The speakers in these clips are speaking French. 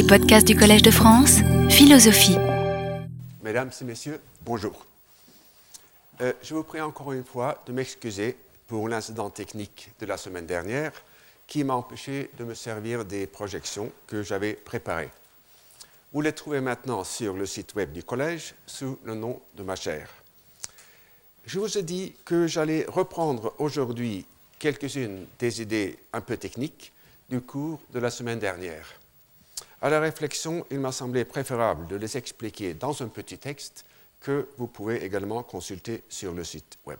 Les podcasts du Collège de France, philosophie. Mesdames et messieurs, bonjour. Euh, je vous prie encore une fois de m'excuser pour l'incident technique de la semaine dernière qui m'a empêché de me servir des projections que j'avais préparées. Vous les trouvez maintenant sur le site web du collège sous le nom de ma chère. Je vous ai dit que j'allais reprendre aujourd'hui quelques-unes des idées un peu techniques du cours de la semaine dernière. À la réflexion, il m'a semblé préférable de les expliquer dans un petit texte que vous pouvez également consulter sur le site web.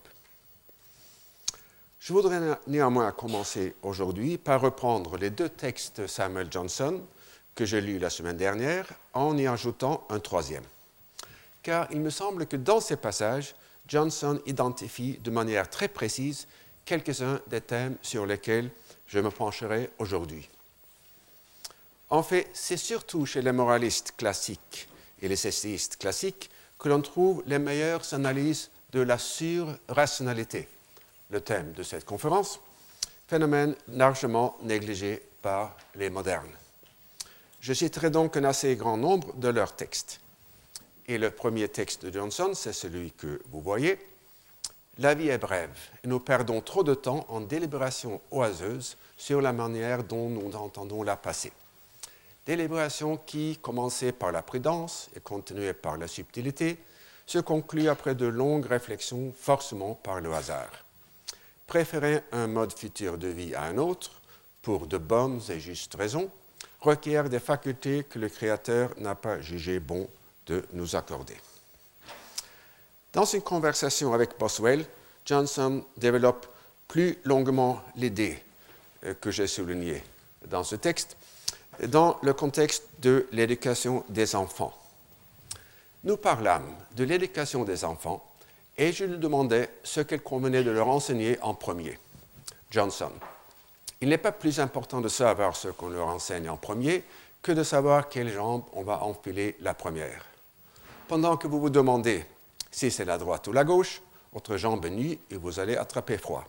Je voudrais néanmoins commencer aujourd'hui par reprendre les deux textes de Samuel Johnson que j'ai lus la semaine dernière en y ajoutant un troisième. Car il me semble que dans ces passages, Johnson identifie de manière très précise quelques-uns des thèmes sur lesquels je me pencherai aujourd'hui. En fait, c'est surtout chez les moralistes classiques et les essayistes classiques que l'on trouve les meilleures analyses de la surrationalité, le thème de cette conférence, phénomène largement négligé par les modernes. Je citerai donc un assez grand nombre de leurs textes. Et le premier texte de Johnson, c'est celui que vous voyez. La vie est brève et nous perdons trop de temps en délibérations oiseuses sur la manière dont nous entendons la passer. Délibération qui, commencée par la prudence et continuée par la subtilité, se conclut après de longues réflexions forcément par le hasard. Préférer un mode futur de vie à un autre, pour de bonnes et justes raisons, requiert des facultés que le Créateur n'a pas jugé bon de nous accorder. Dans une conversation avec Boswell, Johnson développe plus longuement l'idée euh, que j'ai soulignée dans ce texte dans le contexte de l'éducation des enfants. Nous parlâmes de l'éducation des enfants et je lui demandais ce qu'il convenait de leur enseigner en premier. Johnson. Il n'est pas plus important de savoir ce qu'on leur enseigne en premier que de savoir quelle jambe on va enfiler la première. Pendant que vous vous demandez si c'est la droite ou la gauche, votre jambe est nue et vous allez attraper froid.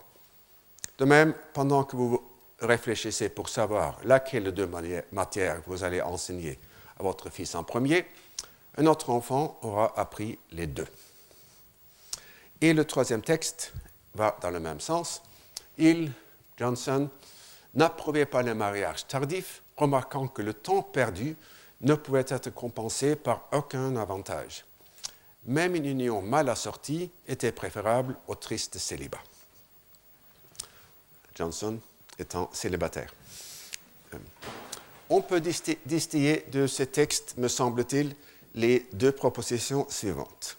De même, pendant que vous réfléchissez pour savoir laquelle de deux matières vous allez enseigner à votre fils en premier, un autre enfant aura appris les deux. Et le troisième texte va dans le même sens. Il, Johnson, n'approuvait pas le mariage tardif, remarquant que le temps perdu ne pouvait être compensé par aucun avantage. Même une union mal assortie était préférable au triste célibat. Johnson étant célibataire. Euh, on peut distiller de ce texte, me semble-t-il, les deux propositions suivantes.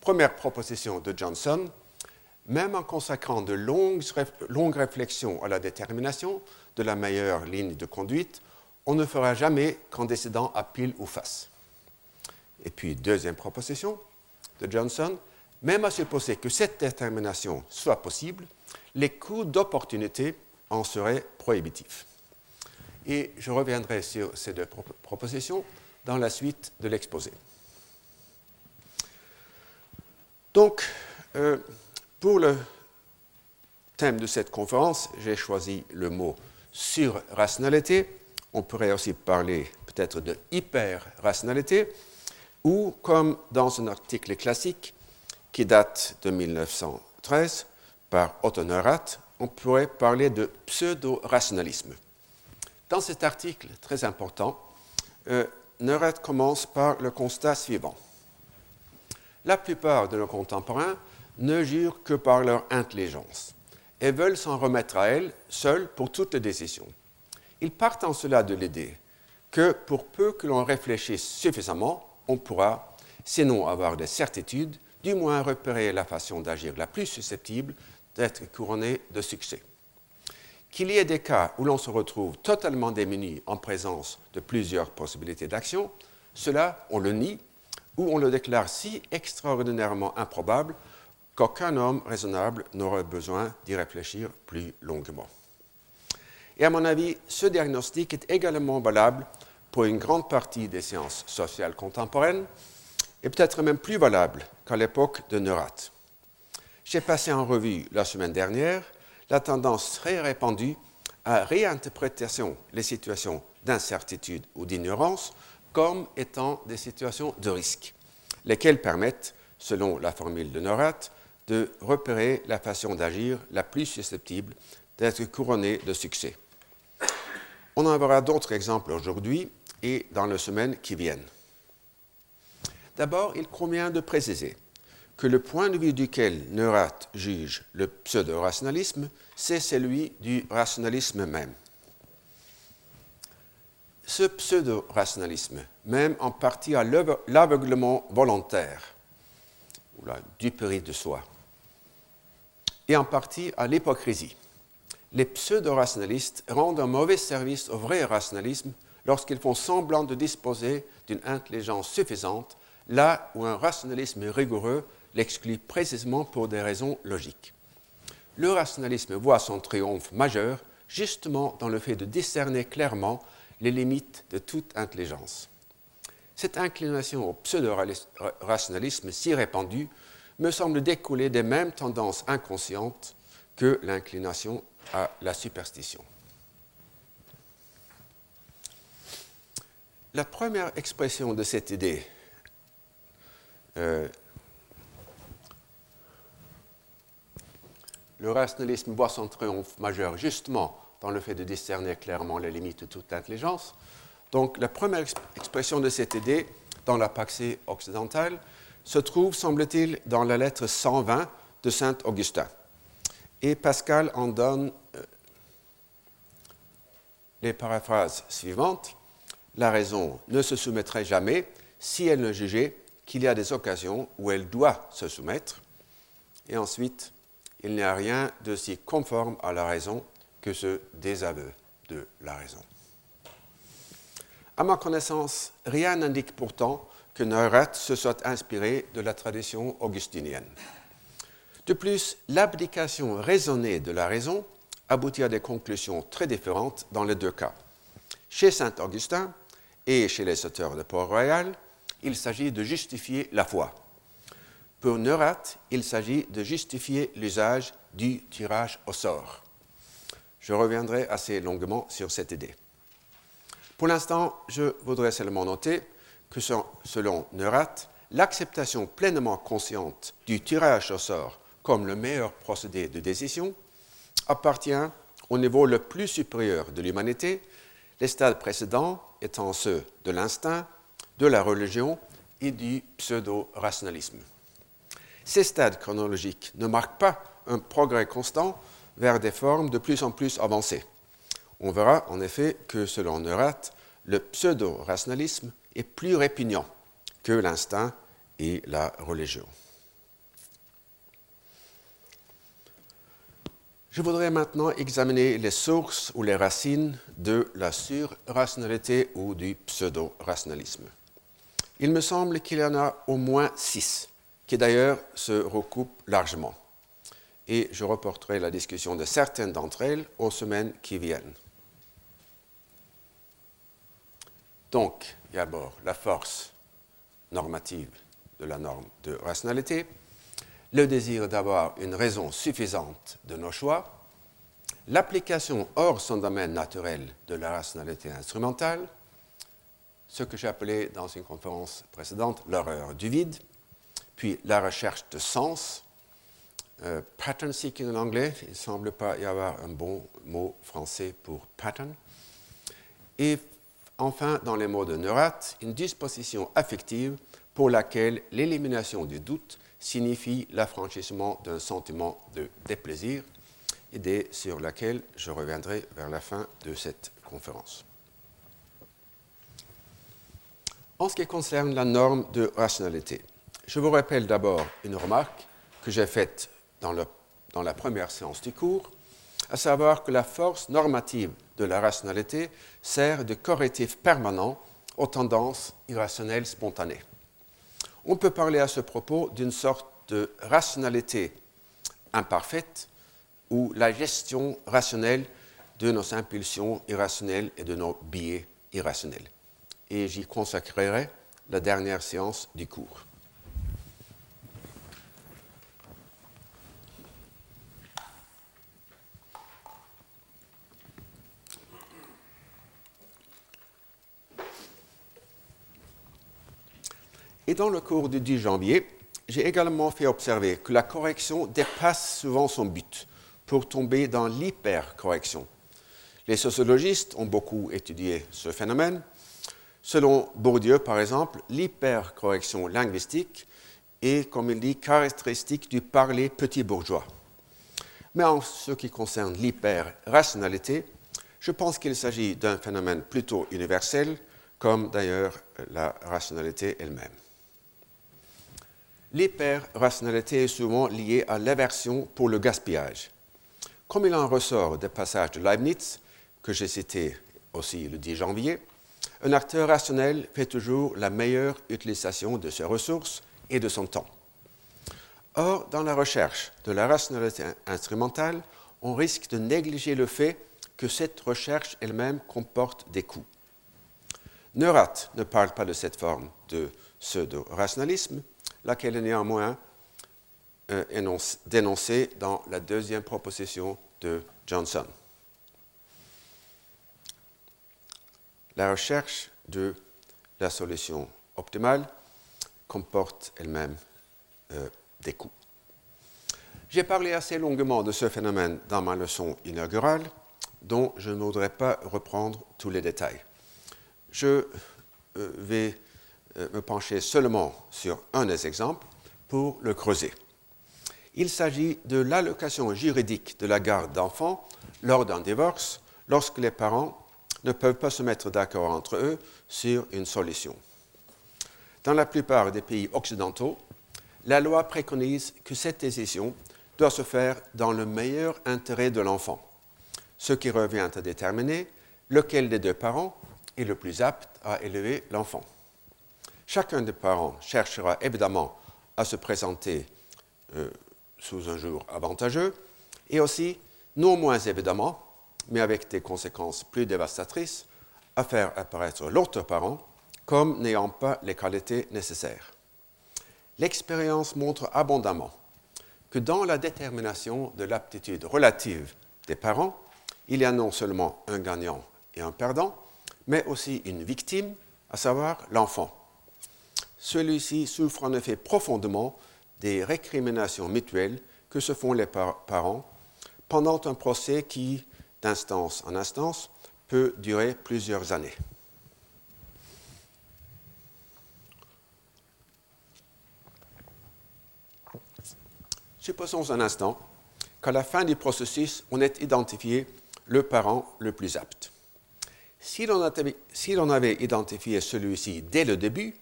Première proposition de Johnson, même en consacrant de longues, longues, réflexions à la détermination de la meilleure ligne de conduite, on ne fera jamais qu'en décidant à pile ou face. Et puis, deuxième proposition de Johnson, même à supposer que cette détermination soit possible, les coûts d'opportunité en seraient prohibitifs. Et je reviendrai sur ces deux propositions dans la suite de l'exposé. Donc, euh, pour le thème de cette conférence, j'ai choisi le mot surrationalité. On pourrait aussi parler peut-être de hyper-rationalité, ou comme dans un article classique, qui date de 1913 par Otto Neurath, on pourrait parler de pseudo-rationalisme. Dans cet article très important, euh, Neurath commence par le constat suivant. La plupart de nos contemporains ne jurent que par leur intelligence et veulent s'en remettre à elle seuls pour toutes les décisions. Ils partent en cela de l'idée que pour peu que l'on réfléchisse suffisamment, on pourra, sinon avoir des certitudes, du moins repérer la façon d'agir la plus susceptible d'être couronnée de succès. Qu'il y ait des cas où l'on se retrouve totalement démuni en présence de plusieurs possibilités d'action, cela, on le nie ou on le déclare si extraordinairement improbable qu'aucun homme raisonnable n'aurait besoin d'y réfléchir plus longuement. Et à mon avis, ce diagnostic est également valable pour une grande partie des sciences sociales contemporaines, et peut-être même plus valable qu'à l'époque de Neurath. J'ai passé en revue la semaine dernière la tendance très répandue à réinterprétation les situations d'incertitude ou d'ignorance comme étant des situations de risque, lesquelles permettent, selon la formule de Neurath, de repérer la façon d'agir la plus susceptible d'être couronnée de succès. On en verra d'autres exemples aujourd'hui et dans les semaines qui viennent. D'abord, il convient de préciser que le point de vue duquel Neurath juge le pseudo-rationalisme, c'est celui du rationalisme même. Ce pseudo-rationalisme, même en partie à l'aveuglement volontaire, ou la duperie de soi, et en partie à l'hypocrisie. Les pseudo-rationalistes rendent un mauvais service au vrai rationalisme lorsqu'ils font semblant de disposer d'une intelligence suffisante, là où un rationalisme rigoureux l'exclut précisément pour des raisons logiques. Le rationalisme voit son triomphe majeur justement dans le fait de discerner clairement les limites de toute intelligence. Cette inclination au pseudo-rationalisme si répandue me semble découler des mêmes tendances inconscientes que l'inclination à la superstition. La première expression de cette idée euh, le rationalisme voit son triomphe majeur justement dans le fait de discerner clairement les limites de toute intelligence. Donc la première expression de cette idée dans la Paxée occidentale se trouve, semble-t-il, dans la lettre 120 de Saint Augustin. Et Pascal en donne euh, les paraphrases suivantes. La raison ne se soumettrait jamais si elle ne jugeait qu'il y a des occasions où elle doit se soumettre. Et ensuite, il n'y a rien de si conforme à la raison que ce désaveu de la raison. À ma connaissance, rien n'indique pourtant que Neurath se soit inspiré de la tradition augustinienne. De plus, l'abdication raisonnée de la raison aboutit à des conclusions très différentes dans les deux cas. Chez saint Augustin et chez les auteurs de Port-Royal, il s'agit de justifier la foi. Pour Neurath, il s'agit de justifier l'usage du tirage au sort. Je reviendrai assez longuement sur cette idée. Pour l'instant, je voudrais seulement noter que selon Neurath, l'acceptation pleinement consciente du tirage au sort comme le meilleur procédé de décision appartient au niveau le plus supérieur de l'humanité, les stades précédents étant ceux de l'instinct, de la religion et du pseudo-rationalisme. Ces stades chronologiques ne marquent pas un progrès constant vers des formes de plus en plus avancées. On verra en effet que selon Neurath, le pseudo-rationalisme est plus répugnant que l'instinct et la religion. Je voudrais maintenant examiner les sources ou les racines de la surrationalité ou du pseudo-rationalisme. Il me semble qu'il y en a au moins six qui d'ailleurs se recoupent largement. Et je reporterai la discussion de certaines d'entre elles aux semaines qui viennent. Donc, d'abord, la force normative de la norme de rationalité, le désir d'avoir une raison suffisante de nos choix, l'application hors son domaine naturel de la rationalité instrumentale, ce que j'ai appelé dans une conférence précédente l'horreur du vide, puis la recherche de sens, euh, pattern seeking en anglais, il ne semble pas y avoir un bon mot français pour pattern, et enfin, dans les mots de Neurath, une disposition affective pour laquelle l'élimination du doute signifie l'affranchissement d'un sentiment de déplaisir, idée sur laquelle je reviendrai vers la fin de cette conférence. En ce qui concerne la norme de rationalité, je vous rappelle d'abord une remarque que j'ai faite dans, la première séance du cours, à savoir que la force normative de la rationalité sert de correctif permanent aux tendances irrationnelles spontanées. On peut parler à ce propos d'une sorte de rationalité imparfaite ou la gestion rationnelle de nos impulsions irrationnelles et de nos biais irrationnels et j'y consacrerai la dernière séance du cours. Et dans le cours du 10 janvier, j'ai également fait observer que la correction dépasse souvent son but pour tomber dans l'hypercorrection. Les sociologistes ont beaucoup étudié ce phénomène Selon Bourdieu, par exemple, l'hypercorrection linguistique est, comme il dit, caractéristique du parler petit bourgeois. Mais en ce qui concerne l'hyper-rationalité, je pense qu'il s'agit d'un phénomène plutôt universel, comme d'ailleurs la rationalité elle-même. L'hyper-rationalité est souvent liée à l'aversion pour le gaspillage. Comme il en ressort des passages de Leibniz, que j'ai cité aussi le 10 janvier, un acteur rationnel fait toujours la meilleure utilisation de ses ressources et de son temps. Or, dans la recherche de la rationalité instrumentale, on risque de négliger le fait que cette recherche elle-même comporte des coûts. Neurath ne parle pas de cette forme de pseudo-rationalisme, laquelle est néanmoins euh, dénoncée dans la deuxième proposition de Johnson. La recherche de la solution optimale comporte elle-même euh, des coûts. J'ai parlé assez longuement de ce phénomène dans ma leçon inaugurale, dont je ne voudrais pas reprendre tous les détails. Je euh, vais euh, me pencher seulement sur un des exemples pour le creuser. Il s'agit de l'allocation juridique de la garde d'enfants lors d'un divorce lorsque les parents ne peuvent pas se mettre d'accord entre eux sur une solution. Dans la plupart des pays occidentaux, la loi préconise que cette décision doit se faire dans le meilleur intérêt de l'enfant, ce qui revient à déterminer lequel des deux parents est le plus apte à élever l'enfant. Chacun des parents cherchera évidemment à se présenter euh, sous un jour avantageux et aussi, non moins évidemment, mais avec des conséquences plus dévastatrices, à faire apparaître l'autre parent comme n'ayant pas les qualités nécessaires. L'expérience montre abondamment que dans la détermination de l'aptitude relative des parents, il y a non seulement un gagnant et un perdant, mais aussi une victime, à savoir l'enfant. Celui-ci souffre en effet profondément des récriminations mutuelles que se font les parents pendant un procès qui, d'instance en instance, peut durer plusieurs années. Supposons un instant qu'à la fin du processus, on ait identifié le parent le plus apte. Si l'on avait, identifié celui-ci dès le début,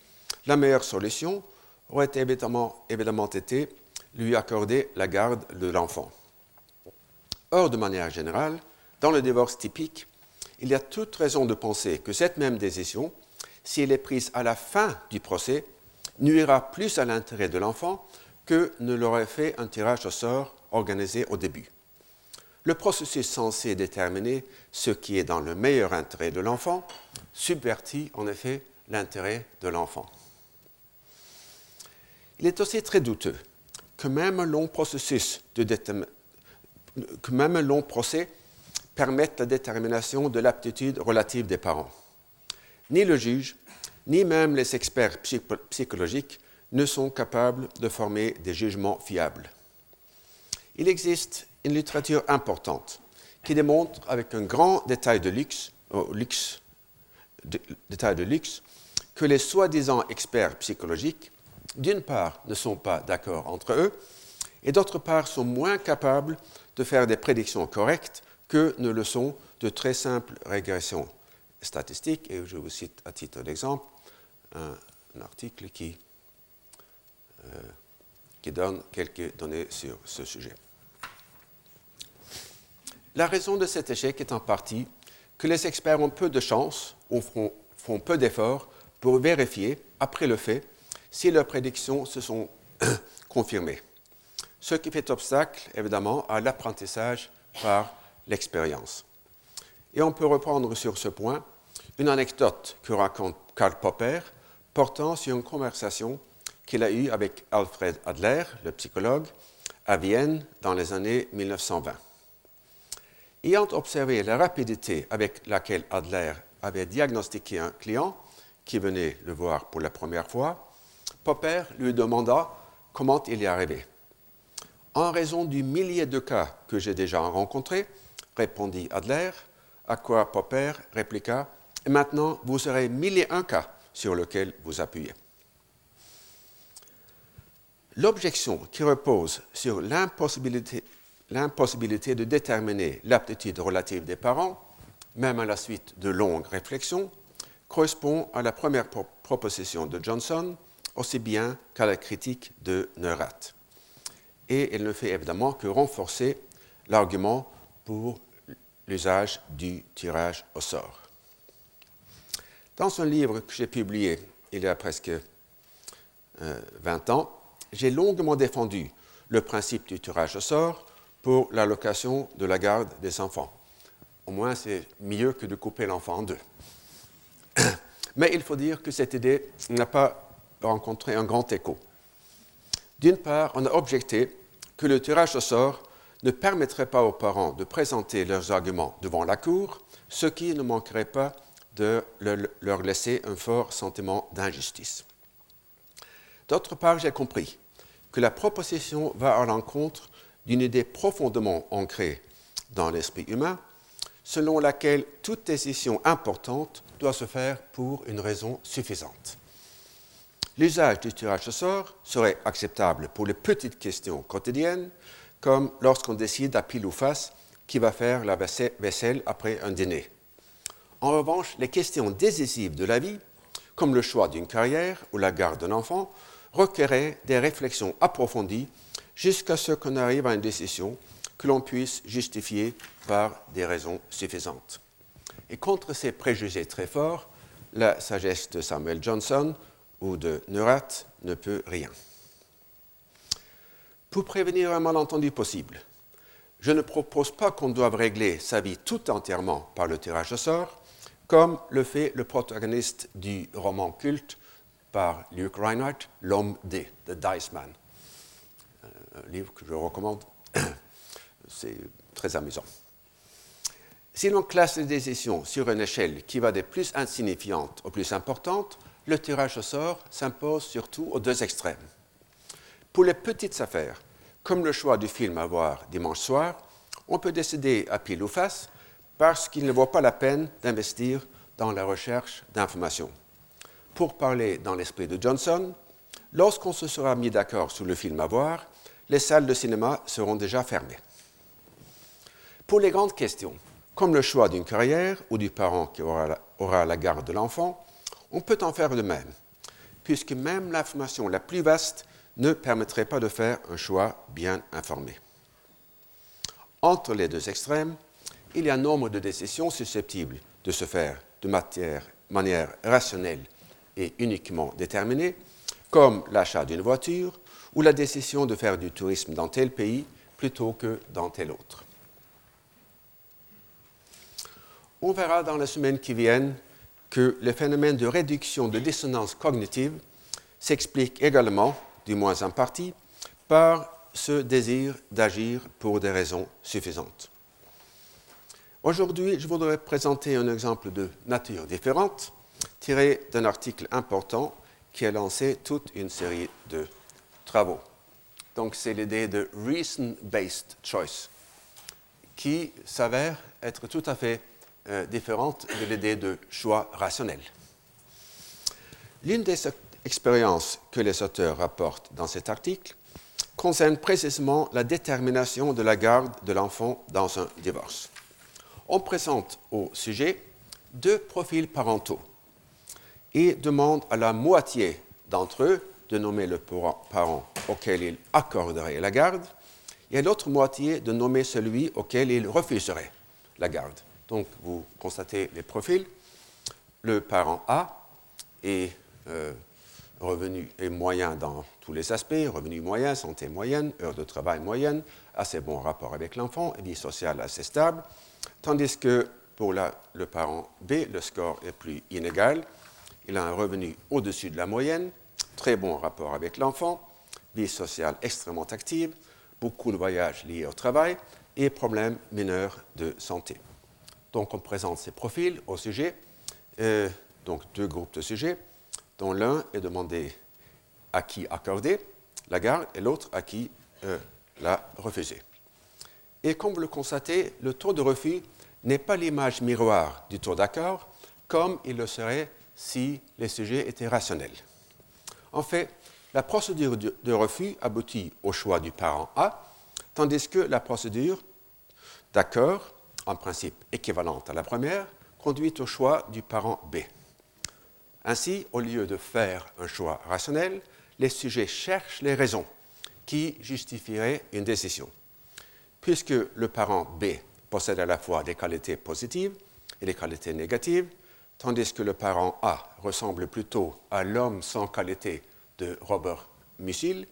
la meilleure solution aurait évidemment, évidemment été lui accorder la garde de l'enfant. Or, de manière générale, dans le divorce typique, il y a toute raison de penser que cette même décision, si elle est prise à la fin du procès, nuira plus à l'intérêt de l'enfant que ne l'aurait fait un tirage au sort organisé au début. Le processus censé déterminer ce qui est dans le meilleur intérêt de l'enfant subvertit en effet l'intérêt de l'enfant. Il est aussi très douteux que même un long processus de que même un long procès permette la détermination de l'aptitude relative des parents. Ni le juge, ni même les experts psychologiques ne sont capables de former des jugements fiables. Il existe une littérature importante qui démontre avec un grand détail de luxe, oh, détail de luxe que les soi-disant experts psychologiques, d'une part, ne sont pas d'accord entre eux, et d'autre part, sont moins capables de faire des prédictions correctes que ne le sont de très simples régressions statistiques. Et je vous cite à titre d'exemple un article qui euh, qui donne quelques données sur ce sujet. La raison de cet échec est en partie que les experts ont peu de chance ou font, peu d'efforts pour vérifier, après le fait, si leurs prédictions se sont confirmées. Ce qui fait obstacle, évidemment, à l'apprentissage par l'expérience. Et on peut reprendre sur ce point une anecdote que raconte Karl Popper portant sur une conversation qu'il a eu avec Alfred Adler, le psychologue, à Vienne dans les années 1920. Ayant observé la rapidité avec laquelle Adler avait diagnostiqué un client qui venait le voir pour la première fois, Popper lui demanda comment il y arrivait. En raison du millier de cas que j'ai déjà rencontrés, répondit Adler, à quoi Popper répliqua Et maintenant, vous aurez mille et un cas sur lesquels vous appuyez. L'objection qui repose sur l'impossibilité, de déterminer l'aptitude relative des parents, même à la suite de longues réflexions, correspond à la première proposition de Johnson, aussi bien qu'à la critique de Neurath. Et elle ne fait évidemment que renforcer l'argument pour l'usage du tirage au sort. Dans un livre que j'ai publié il y a presque 20 euh, ans, j'ai longuement défendu le principe du tirage au sort pour l'allocation de la garde des enfants. Au moins, c'est mieux que de couper l'enfant en deux. Mais il faut dire que cette idée n'a pas rencontré un grand écho. D'une part, on a objecté que le tirage au sort ne permettrait pas aux parents de présenter leurs arguments devant la Cour, ce qui ne manquerait pas de leur laisser un fort sentiment d'injustice. D'autre part, j'ai compris que la proposition va à l'encontre d'une idée profondément ancrée dans l'esprit humain, selon laquelle toute décision importante doit se faire pour une raison suffisante. L'usage du tirage au sort serait acceptable pour les petites questions quotidiennes, comme lorsqu'on décide à pile ou face qui va faire la vaisselle après un dîner. En revanche, les questions décisives de la vie, comme le choix d'une carrière ou la garde d'un enfant, requéraient des réflexions approfondies jusqu'à ce qu'on arrive à une décision que l'on puisse justifier par des raisons suffisantes. Et contre ces préjugés très forts, la sagesse de Samuel Johnson ou de Neurath ne peut rien. Pour prévenir un malentendu possible, je ne propose pas qu'on doive régler sa vie tout entièrement par le tirage au sort, comme le fait le protagoniste du roman culte par Luke Reinhardt, L'homme D, The Dice Man. Euh, un livre que je recommande. C'est très amusant. Si l'on classe les décisions sur une échelle qui va des plus insignifiantes aux plus importantes, le tirage au sort s'impose surtout aux deux extrêmes. Pour les petites affaires, comme le choix du film à voir dimanche soir, on peut décider à pile ou face parce qu'il ne vaut pas la peine d'investir dans la recherche d'informations. Pour parler dans l'esprit de Johnson, lorsqu'on se sera mis d'accord sur le film à voir, les salles de cinéma seront déjà fermées. Pour les grandes questions, comme le choix d'une carrière ou du parent qui aura la, aura la garde de l'enfant, on peut en faire de même, puisque même l'information la plus vaste ne permettrait pas de faire un choix bien informé. Entre les deux extrêmes, il y a un nombre de décisions susceptibles de se faire de manière rationnelle et uniquement déterminée, comme l'achat d'une voiture ou la décision de faire du tourisme dans tel pays plutôt que dans tel autre. On verra dans les semaines qui viennent que le phénomène de réduction de dissonance cognitive s'explique également du moins en partie, par ce désir d'agir pour des raisons suffisantes. Aujourd'hui, je voudrais présenter un exemple de nature différente, tiré d'un article important qui a lancé toute une série de travaux. Donc, c'est l'idée de reason-based choice, qui s'avère être tout à fait euh, différente de l'idée de choix rationnel. L'une des expérience que les auteurs rapportent dans cet article concerne précisément la détermination de la garde de l'enfant dans un divorce. On présente au sujet deux profils parentaux et demande à la moitié d'entre eux de nommer le parent auquel il accorderait la garde et à l'autre moitié de nommer celui auquel il refuserait la garde. Donc vous constatez les profils. Le parent A est euh, revenu est moyen dans tous les aspects, revenu moyen, santé moyenne, heure de travail moyenne, assez bon rapport avec l'enfant, vie sociale assez stable, tandis que pour le parent B, le score est plus inégal. Il a un revenu au-dessus de la moyenne, très bon rapport avec l'enfant, vie sociale extrêmement active, beaucoup de voyages liés au travail et problèmes mineurs de santé. Donc on présente ces profils au sujet, euh, donc deux groupes de sujets dont l'un est demandé à qui accorder la garde et l'autre à qui euh, la refuser. Et comme vous le constatez, le taux de refus n'est pas l'image miroir du taux d'accord, comme il le serait si les sujets étaient rationnels. En fait, la procédure de refus aboutit au choix du parent A, tandis que la procédure d'accord, en principe équivalente à la première, conduit au choix du parent B. Ainsi, au lieu de faire un choix rationnel, les sujets cherchent les raisons qui justifieraient une décision. Puisque le parent B possède à la fois des qualités positives et des qualités négatives, tandis que le parent A ressemble plutôt à l'homme sans qualité de Robert Musil,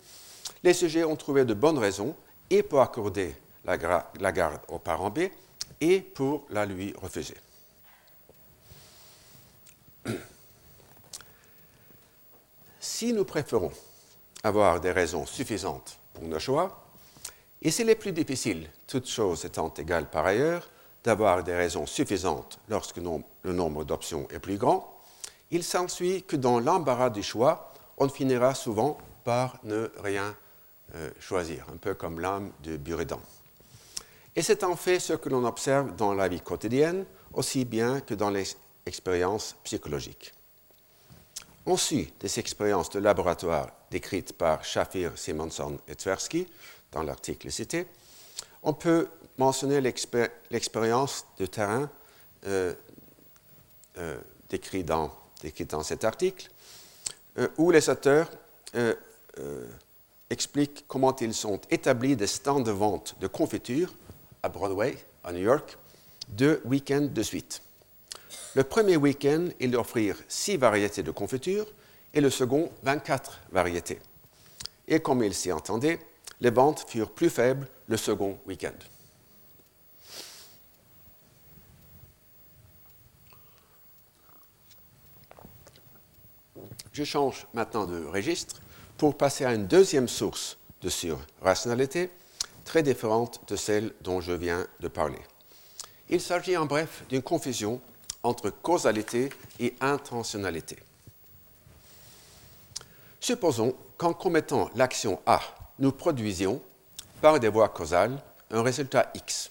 les sujets ont trouvé de bonnes raisons et pour accorder la, la garde au parent B et pour la lui refuser. Si nous préférons avoir des raisons suffisantes pour nos choix, et s'il est plus difficile, toutes choses étant égales par ailleurs, d'avoir des raisons suffisantes lorsque le nombre d'options est plus grand, il s'ensuit que dans l'embarras du choix, on finira souvent par ne rien euh, choisir, un peu comme l'âme de Buridan. Et c'est en fait ce que l'on observe dans la vie quotidienne, aussi bien que dans les expériences psychologiques. On suit des expériences de laboratoire décrites par Shafir, Simonson et Tversky dans l'article cité. On peut mentionner l'expérience de terrain euh, euh, décrite dans, cet article, euh, où les auteurs expliquent comment ils sont établis des stands de vente de confiture à Broadway, à New York, deux week-ends de suite. Le premier week-end, ils offrirent six variétés de confiture et le second, 24 variétés. Et comme ils s'y entendaient, les ventes furent plus faibles le second week-end. Je change maintenant de registre pour passer à une deuxième source de surrationalité, très différente de celle dont je viens de parler. Il s'agit en bref d'une confusion entre causalité et intentionnalité. Supposons qu'en commettant l'action A, nous produisions, par des voies causales, un résultat X.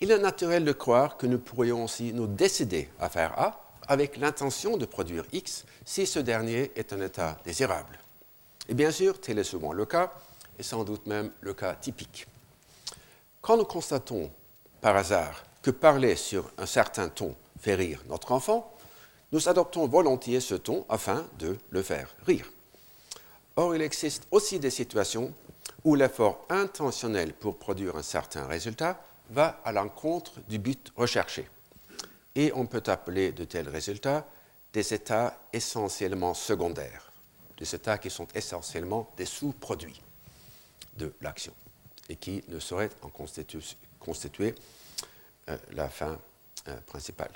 Il est naturel de croire que nous pourrions aussi nous décider à faire A avec l'intention de produire X si ce dernier est un état désirable. Et bien sûr, tel est souvent le cas, et sans doute même le cas typique. Quand nous constatons par hasard que parler sur un certain ton fait rire notre enfant, nous adoptons volontiers ce ton afin de le faire rire. Or, il existe aussi des situations où l'effort intentionnel pour produire un certain résultat va à l'encontre du but recherché. Et on peut appeler de tels résultats des états essentiellement secondaires, des états qui sont essentiellement des sous-produits de l'action et qui ne sauraient en constituer, euh, la fin euh, principale.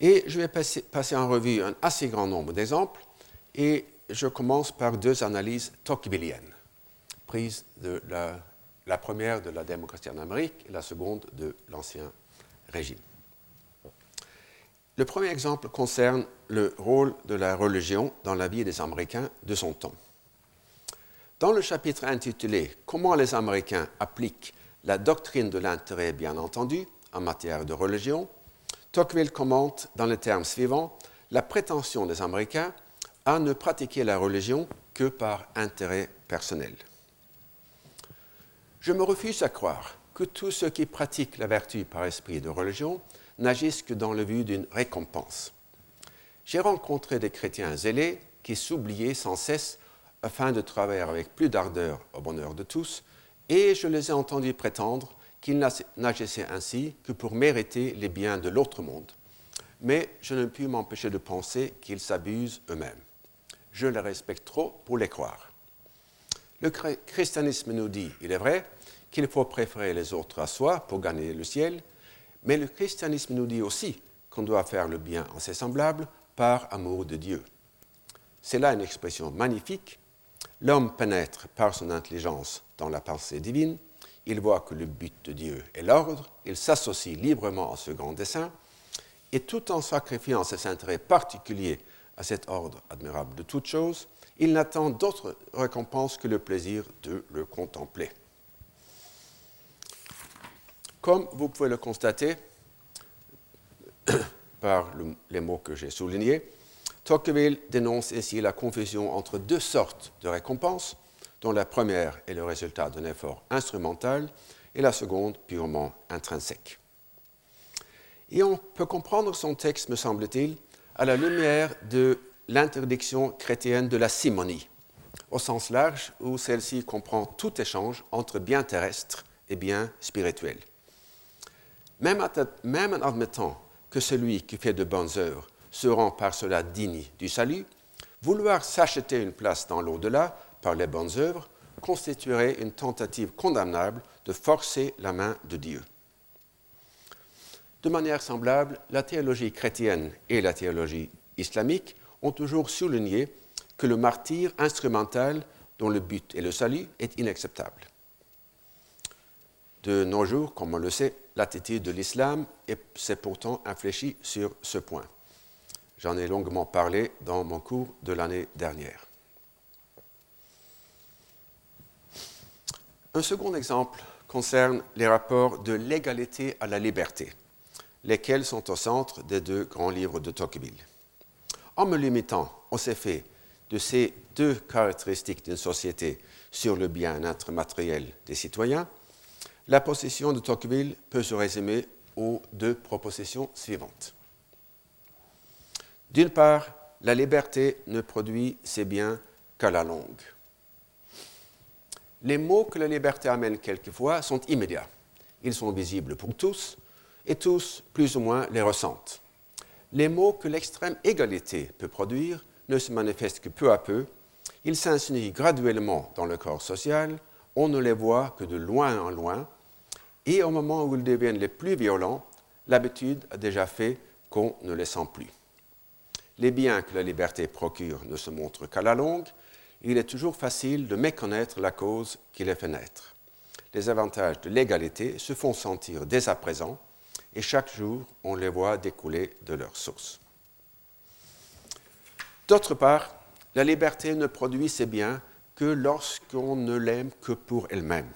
Et je vais passer, en revue un assez grand nombre d'exemples et je commence par deux analyses tocquevilliennes, prises de la, la, première de la démocratie en Amérique et la seconde de l'Ancien Régime. Le premier exemple concerne le rôle de la religion dans la vie des Américains de son temps. Dans le chapitre intitulé Comment les Américains appliquent la doctrine de l'intérêt bien entendu en matière de religion, Tocqueville commente dans les termes suivants la prétention des Américains à ne pratiquer la religion que par intérêt personnel. Je me refuse à croire que tous ceux qui pratiquent la vertu par esprit de religion n'agissent que dans le but d'une récompense. J'ai rencontré des chrétiens zélés qui s'oubliaient sans cesse afin de travailler avec plus d'ardeur au bonheur de tous, et je les ai entendus prétendre qu'ils n'agissaient ainsi que pour mériter les biens de l'autre monde. Mais je ne puis m'empêcher de penser qu'ils s'abusent eux-mêmes. Je les respecte trop pour les croire. Le christianisme nous dit, il est vrai, qu'il faut préférer les autres à soi pour gagner le ciel, mais le christianisme nous dit aussi qu'on doit faire le bien en ses semblables par amour de Dieu. C'est là une expression magnifique. L'homme pénètre par son intelligence dans la pensée divine, il voit que le but de Dieu est l'ordre, il s'associe librement à ce grand dessein, et tout en sacrifiant ses intérêts particuliers à cet ordre admirable de toutes choses, il n'attend d'autre récompense que le plaisir de le contempler. Comme vous pouvez le constater par les mots que j'ai soulignés, Tocqueville dénonce ici la confusion entre deux sortes de récompenses, dont la première est le résultat d'un effort instrumental et la seconde purement intrinsèque. Et on peut comprendre son texte, me semble-t-il, à la lumière de l'interdiction chrétienne de la simonie, au sens large où celle-ci comprend tout échange entre biens terrestres et biens spirituels. Même, en admettant que celui qui fait de bonnes œuvres se rend par cela digne du salut, vouloir s'acheter une place dans l'au-delà par les bonnes œuvres constituerait une tentative condamnable de forcer la main de Dieu. De manière semblable, la théologie chrétienne et la théologie islamique ont toujours souligné que le martyr instrumental dont le but est le salut est inacceptable. De nos jours, comme on le sait, l'attitude de l'islam s'est pourtant infléchie sur ce point. J'en ai longuement parlé dans mon cours de l'année dernière. Un second exemple concerne les rapports de l'égalité à la liberté, lesquels sont au centre des deux grands livres de Tocqueville. En me limitant aux effets de ces deux caractéristiques d'une société sur le bien-être matériel des citoyens, la position de Tocqueville peut se résumer aux deux propositions suivantes. D'une part, la liberté ne produit ses biens qu'à la longue. Les mots que la liberté amène quelquefois sont immédiats. Ils sont visibles pour tous et tous, plus ou moins, les ressentent. Les mots que l'extrême égalité peut produire ne se manifestent que peu à peu. Ils s'insinuent graduellement dans le corps social. On ne les voit que de loin en loin et au moment où ils deviennent les plus violents, l'habitude a déjà fait qu'on ne les sent plus. Les biens que la liberté procure ne se montrent qu'à la longue, il est toujours facile de méconnaître la cause qui les fait naître. Les avantages de l'égalité se font sentir dès à présent, et chaque jour on les voit découler de leur source. D'autre part, la liberté ne produit ses biens que lorsqu'on ne l'aime que pour elle-même.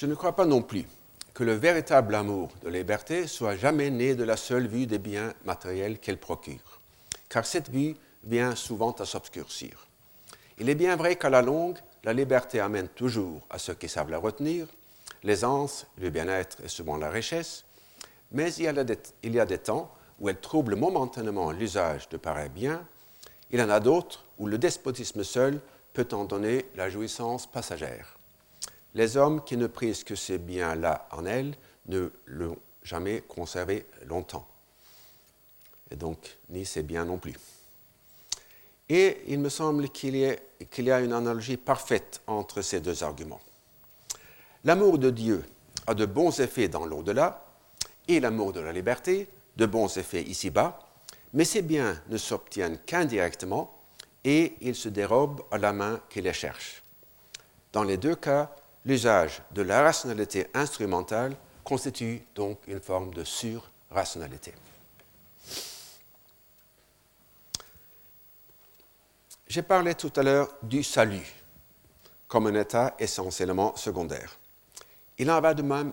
Je ne crois pas non plus que le véritable amour de liberté soit jamais né de la seule vue des biens matériels qu'elle procure, car cette vue vient souvent à s'obscurcir. Il est bien vrai qu'à la longue, la liberté amène toujours à ceux qui savent la retenir, l'aisance, le bien-être et souvent la richesse, mais il y, a des, il y a des temps où elle trouble momentanément l'usage de pareils biens, il en a d'autres où le despotisme seul peut en donner la jouissance passagère. Les hommes qui ne prisent que ces biens-là en elles ne l'ont jamais conservé longtemps. Et donc, ni ces biens non plus. Et il me semble qu'il y, y, a une analogie parfaite entre ces deux arguments. L'amour de Dieu a de bons effets dans l'au-delà et l'amour de la liberté de bons effets ici-bas, mais ces biens ne s'obtiennent qu'indirectement et ils se dérobent à la main qui les cherche. Dans les deux cas, l'usage de la rationalité instrumentale constitue donc une forme de surrationalité. J'ai parlé tout à l'heure du salut comme un état essentiellement secondaire. Il en, va de même,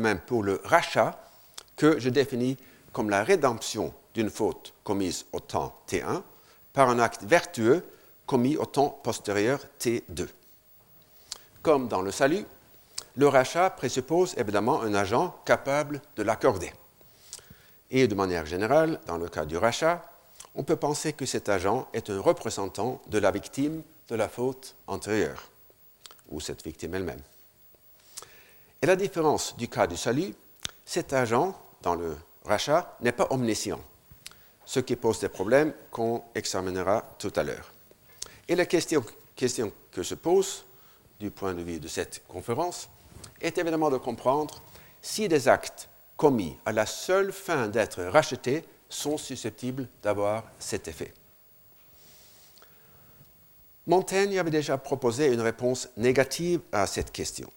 même pour le rachat que je définis comme la rédemption d'une faute commise au temps T1 par un acte vertueux commis au temps postérieur T2 comme dans le salut, le rachat présuppose évidemment un agent capable de l'accorder. Et de manière générale, dans le cas du rachat, on peut penser que cet agent est un représentant de la victime de la faute antérieure, ou cette victime elle-même. Et la différence du cas du salut, cet agent, dans le rachat, n'est pas omniscient, ce qui pose des problèmes qu'on examinera tout à l'heure. Et la question, question que se pose du point de vue de cette conférence est évidemment de comprendre si des actes commis à la seule fin d'être rachetés sont susceptibles d'avoir cet effet. Montaigne avait déjà proposé une réponse négative à cette question.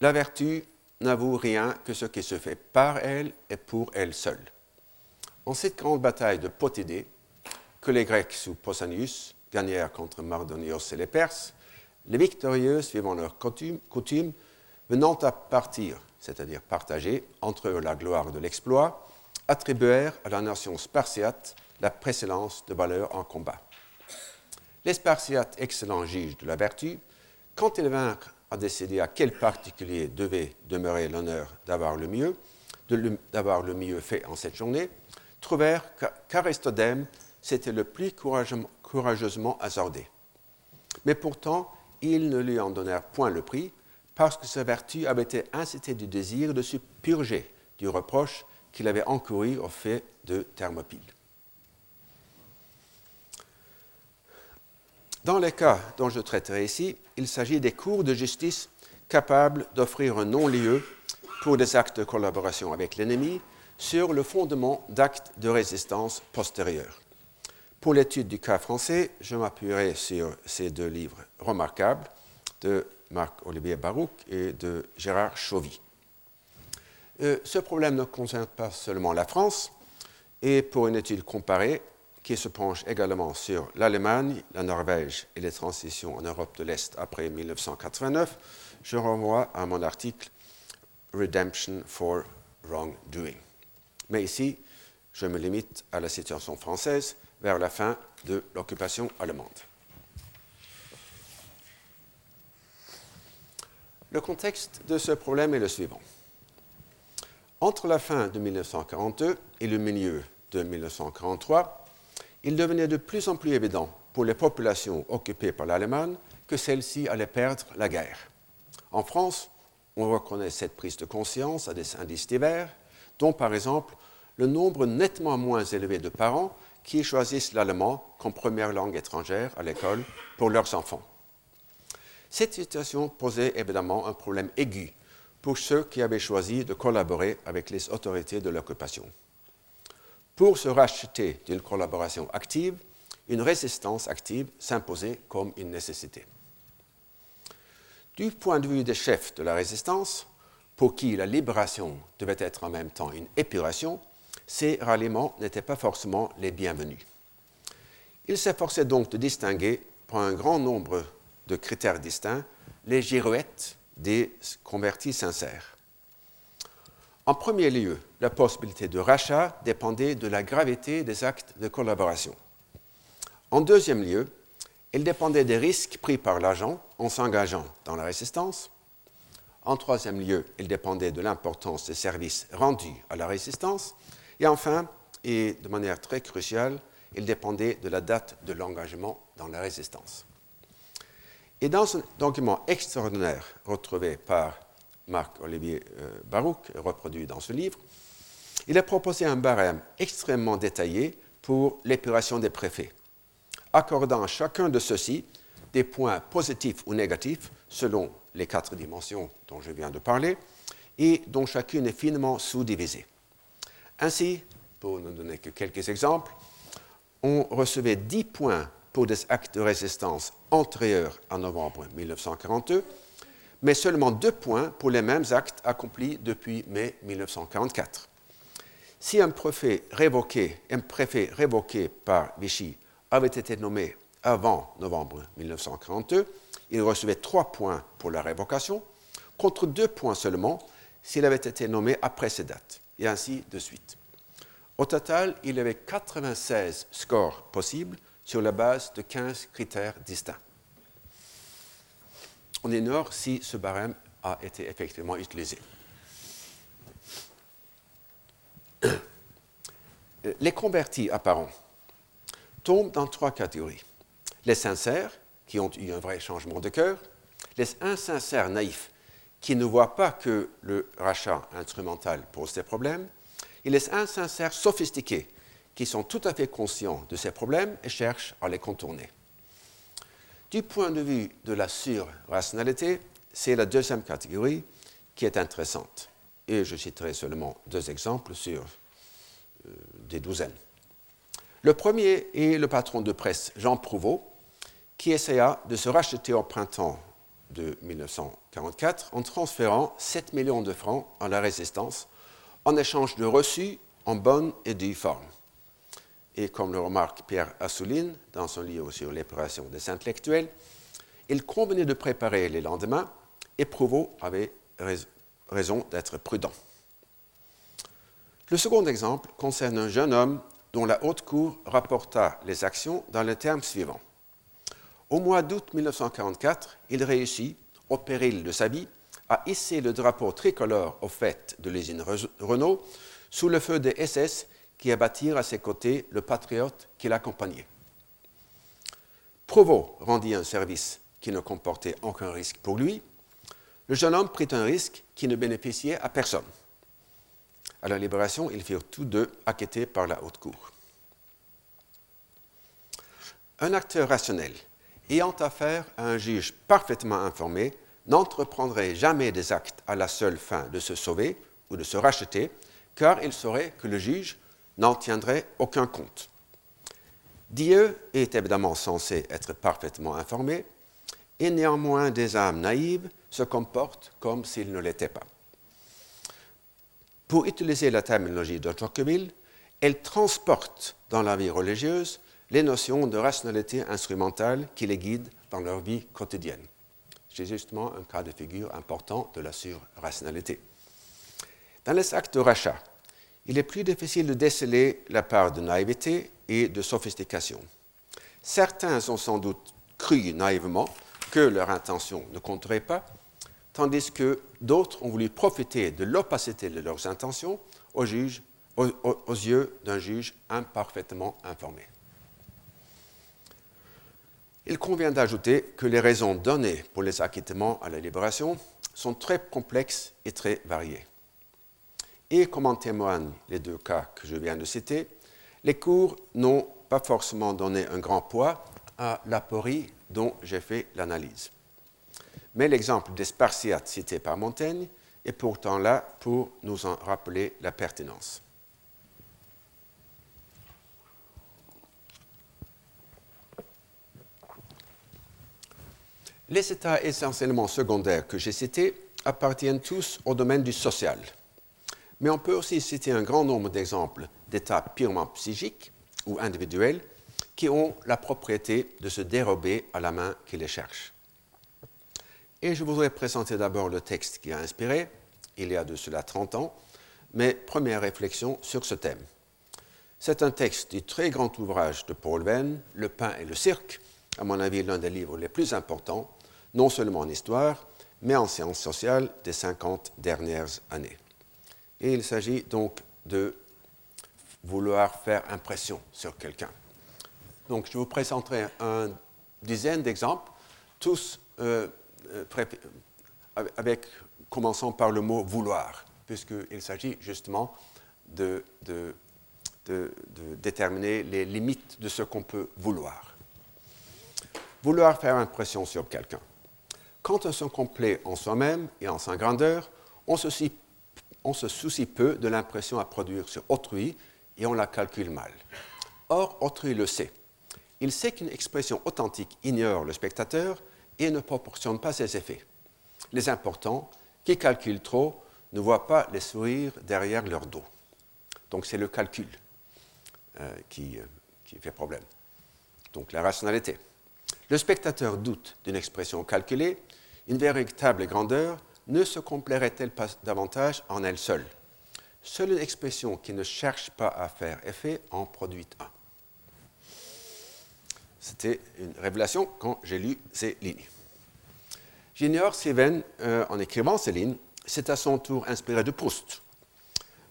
La vertu n'avoue rien que ce qui se fait par elle et pour elle seule. En cette grande bataille de Potédée, que les Grecs sous Pausanias gagnèrent contre Mardonios et les Perses, les victorieux, suivant leur coutume, venant à partir, c'est-à-dire partager entre eux la gloire de l'exploit, attribuèrent à la nation spartiate la précédence de valeur en combat. Les Spartiates, excellents juges de la vertu, quand ils vinrent à décider à quel particulier devait demeurer l'honneur d'avoir le mieux, d'avoir le mieux fait en cette journée, trouvèrent qu'Aristodème s'était le plus courageusement hasardé. Mais pourtant, ils ne lui en donnèrent point le prix, parce que sa vertu avait été incitée du désir de se purger du reproche qu'il avait encouru au fait de Thermopyle. Dans les cas dont je traiterai ici, il s'agit des cours de justice capables d'offrir un non-lieu pour des actes de collaboration avec l'ennemi sur le fondement d'actes de résistance postérieurs. Pour l'étude du cas français, je m'appuierai sur ces deux livres remarquables de Marc-Olivier Baruch et de Gérard Chauvy. Euh, ce problème ne concerne pas seulement la France, et pour une étude comparée, qui se penche également sur l'Allemagne, la Norvège et les transitions en Europe de l'Est après 1989, je renvoie à mon article Redemption for Wrongdoing. Mais ici, je me limite à la situation française vers la fin de l'occupation allemande. Le contexte de ce problème est le suivant. Entre la fin de 1942 et le milieu de 1943, il devenait de plus en plus évident pour les populations occupées par l'Allemagne que celles-ci allaient perdre la guerre. En France, on reconnaît cette prise de conscience à des indices divers, dont par exemple le nombre nettement moins élevé de parents qui choisissent l'allemand comme première langue étrangère à l'école pour leurs enfants. Cette situation posait évidemment un problème aigu pour ceux qui avaient choisi de collaborer avec les autorités de l'occupation. Pour se racheter d'une collaboration active, une résistance active s'imposait comme une nécessité. Du point de vue des chefs de la résistance, pour qui la libération devait être en même temps une épuration, ces ralliements n'étaient pas forcément les bienvenus. Ils s'efforçaient donc de distinguer, par un grand nombre de critères distincts, les girouettes des convertis sincères. En premier lieu, la possibilité de rachat dépendait de la gravité des actes de collaboration. En deuxième lieu, il dépendait des risques pris par l'agent en s'engageant dans la résistance. En troisième lieu, il dépendait de l'importance des services rendus à la résistance. Et enfin, et de manière très cruciale, il dépendait de la date de l'engagement dans la résistance. Et dans un document extraordinaire retrouvé par Marc-Olivier euh, Baruch, reproduit dans ce livre, il a proposé un barème extrêmement détaillé pour l'épuration des préfets, accordant à chacun de ceux-ci des points positifs ou négatifs selon les quatre dimensions dont je viens de parler et dont chacune est finement sous-divisée. Ainsi, pour ne donner que quelques exemples, on recevait 10 points pour des actes de résistance antérieurs à novembre 1942 mais seulement deux points pour les mêmes actes accomplis depuis mai 1944. Si un préfet révoqué, par Vichy avait été nommé avant novembre 1942, il recevait trois points pour la révocation, contre deux points seulement s'il avait été nommé après ces dates, et ainsi de suite. Au total, il y avait 96 scores possibles sur la base de 15 critères distincts on ignore si ce barème a été effectivement utilisé. Les convertis apparents tombent dans trois catégories. Les sincères, qui ont eu un vrai changement de cœur, les insincères naïfs, qui ne voient pas que le rachat instrumental pose des problèmes, et les insincères sophistiqués, qui sont tout à fait conscients de ces problèmes et cherchent à les contourner. Du point de vue de la surrationalité, c'est la deuxième catégorie qui est intéressante. Et je citerai seulement deux exemples sur euh, des douzaines. Le premier est le patron de presse Jean Prouveau, qui essaya de se racheter au printemps de 1944 en transférant 7 millions de francs à la résistance en échange de reçus en bonne et due forme. Et comme le remarque Pierre Assouline dans son livre sur l'épuration des intellectuels, il convenait de préparer les lendemains et Provost avait raison d'être prudent. Le second exemple concerne un jeune homme dont la Haute Cour rapporta les actions dans les termes suivants. Au mois d'août 1944, il réussit, au péril de sa vie, à hisser le drapeau tricolore aux fêtes de l'usine Renault sous le feu des SS qui abattirent à ses côtés le patriote qui l'accompagnait. Provost rendit un service qui ne comportait aucun risque pour lui. Le jeune homme prit un risque qui ne bénéficiait à personne. À la libération, ils furent tous deux acquittés par la haute cour. Un acteur rationnel ayant affaire à un juge parfaitement informé n'entreprendrait jamais des actes à la seule fin de se sauver ou de se racheter, car il saurait que le juge n'en tiendrait aucun compte. Dieu est évidemment censé être parfaitement informé, et néanmoins des âmes naïves se comportent comme s'ils ne l'étaient pas. Pour utiliser la terminologie de Tocqueville, elle transporte dans la vie religieuse les notions de rationalité instrumentale qui les guident dans leur vie quotidienne. C'est justement un cas de figure important de la surrationalité. Dans les actes de rachat, il est plus difficile de déceler la part de naïveté et de sophistication. Certains ont sans doute cru naïvement que leur intention ne compterait pas, tandis que d'autres ont voulu profiter de l'opacité de leurs intentions aux, aux yeux d'un juge imparfaitement informé. Il convient d'ajouter que les raisons données pour les acquittements à la libération sont très complexes et très variées. Et comme en témoignent les deux cas que je viens de citer, les cours n'ont pas forcément donné un grand poids à l'aporie dont j'ai fait l'analyse. Mais l'exemple des Spartiates cité par Montaigne est pourtant là pour nous en rappeler la pertinence. Les états essentiellement secondaires que j'ai cités appartiennent tous au domaine du social. Mais on peut aussi citer un grand nombre d'exemples d'états purement psychiques ou individuels qui ont la propriété de se dérober à la main qui les cherche. Et je voudrais présenter d'abord le texte qui a inspiré, il y a de cela 30 ans, mes premières réflexions sur ce thème. C'est un texte du très grand ouvrage de Paul Venn, Le pain et le cirque, à mon avis l'un des livres les plus importants, non seulement en histoire, mais en sciences sociales des 50 dernières années. Et il s'agit donc de vouloir faire impression sur quelqu'un. Donc je vous présenterai une dizaine d'exemples, tous euh, euh, avec, commençant par le mot vouloir, puisqu'il s'agit justement de, déterminer les limites de ce qu'on peut vouloir. Vouloir faire impression sur quelqu'un. Quand on se complet en soi-même et en sa grandeur, on se, soucie peu de l'impression à produire sur autrui et on la calcule mal. Or, autrui le sait. Il sait qu'une expression authentique ignore le spectateur et ne proportionne pas ses effets. Les importants, qui calculent trop, ne voient pas les sourires derrière leur dos. Donc c'est le calcul euh, euh, qui fait problème. Donc la rationalité. Le spectateur doute d'une expression calculée, une véritable grandeur ne se complairait-elle pas davantage en elle seule? Seule une expression qui ne cherche pas à faire effet en produit un. C'était une révélation quand j'ai lu ces lignes. J'ignore si Venn, euh, en écrivant ces lignes, s'est à son tour inspiré de Proust.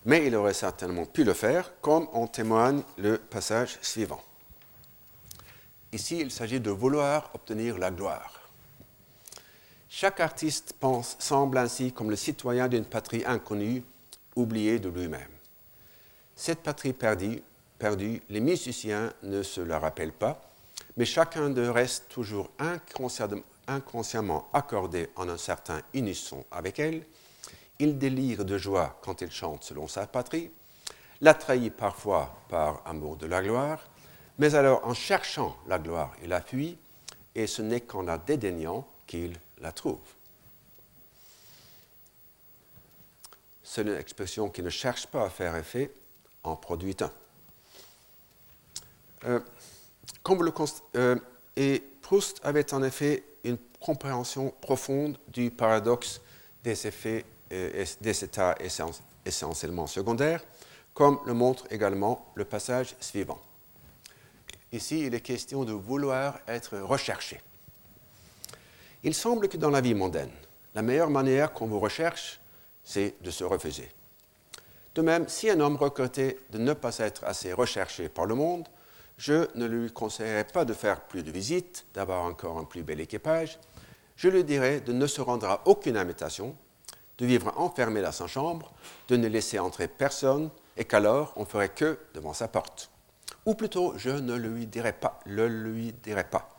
Mais il aurait certainement pu le faire, comme en témoigne le passage suivant. Ici, il s'agit de vouloir obtenir la gloire. Chaque artiste pense, semble ainsi comme le citoyen d'une patrie inconnue, oubliée de lui-même. Cette patrie perdue, perdue, les musiciens ne se la rappellent pas, mais chacun d'eux reste toujours inconsciemment accordé en un certain unisson avec elle. Il délire de joie quand il chante selon sa patrie, la trahit parfois par amour de la gloire, mais alors en cherchant la gloire, il la fuit, et ce n'est qu'en la dédaignant qu'il trouve. C'est une expression qui ne cherche pas à faire effet en produit un. Euh, euh, et Proust avait en effet une compréhension profonde du paradoxe des effets et des états essentiellement secondaires, comme le montre également le passage suivant. Ici, il est question de vouloir être recherché. Il semble que dans la vie mondaine, la meilleure manière qu'on vous recherche, c'est de se refuser. De même, si un homme regrettait de ne pas être assez recherché par le monde, je ne lui conseillerais pas de faire plus de visites, d'avoir encore un plus bel équipage. Je lui dirais de ne se rendre à aucune invitation, de vivre enfermé dans sa chambre, de ne laisser entrer personne, et qu'alors on ferait que devant sa porte. Ou plutôt, je ne lui dirais pas, le lui dirais pas,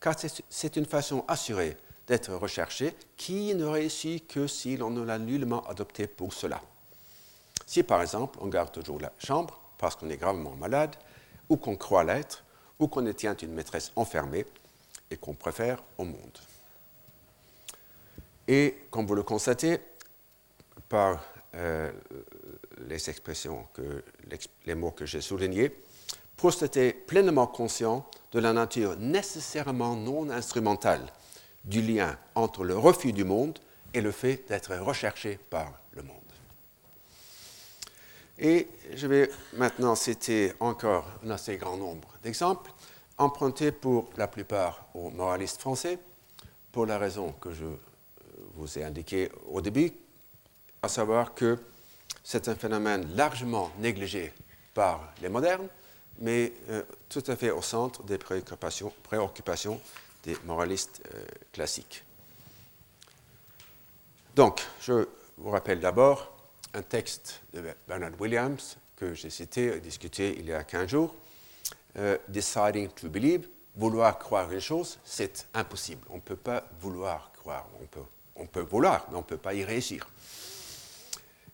car c'est une façon assurée d'être recherché qui ne réussit que si l'on ne l'a nullement adopté pour cela. Si par exemple on garde toujours la chambre parce qu'on est gravement malade, ou qu'on croit l'être, ou qu'on détient une maîtresse enfermée et qu'on préfère au monde. Et comme vous le constatez, par euh, les expressions, les mots que j'ai soulignés, Proust était pleinement conscient de la nature nécessairement non instrumentale du lien entre le refus du monde et le fait d'être recherché par le monde. Et je vais maintenant citer encore un assez grand nombre d'exemples, empruntés pour la plupart aux moralistes français, pour la raison que je vous ai indiquée au début, à savoir que c'est un phénomène largement négligé par les modernes, mais euh, tout à fait au centre des préoccupations des moralistes euh, classiques. Donc, je vous rappelle d'abord un texte de Bernard Williams que j'ai cité et discuté il y a 15 jours. Euh, deciding to believe, vouloir croire une chose, c'est impossible. On ne peut pas vouloir croire. On peut, on peut vouloir, mais on ne peut pas y réussir.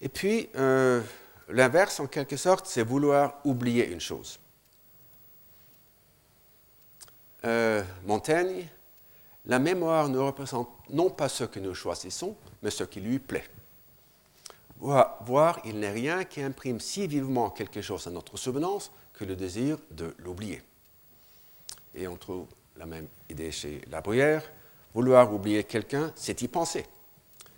Et puis, euh, l'inverse, en quelque sorte, c'est vouloir oublier une chose. Euh, Montaigne, la mémoire ne représente non pas ce que nous choisissons, mais ce qui lui plaît. Voir, il n'est rien qui imprime si vivement quelque chose à notre souvenance que le désir de l'oublier. Et on trouve la même idée chez La Bruyère. Vouloir oublier quelqu'un, c'est y penser.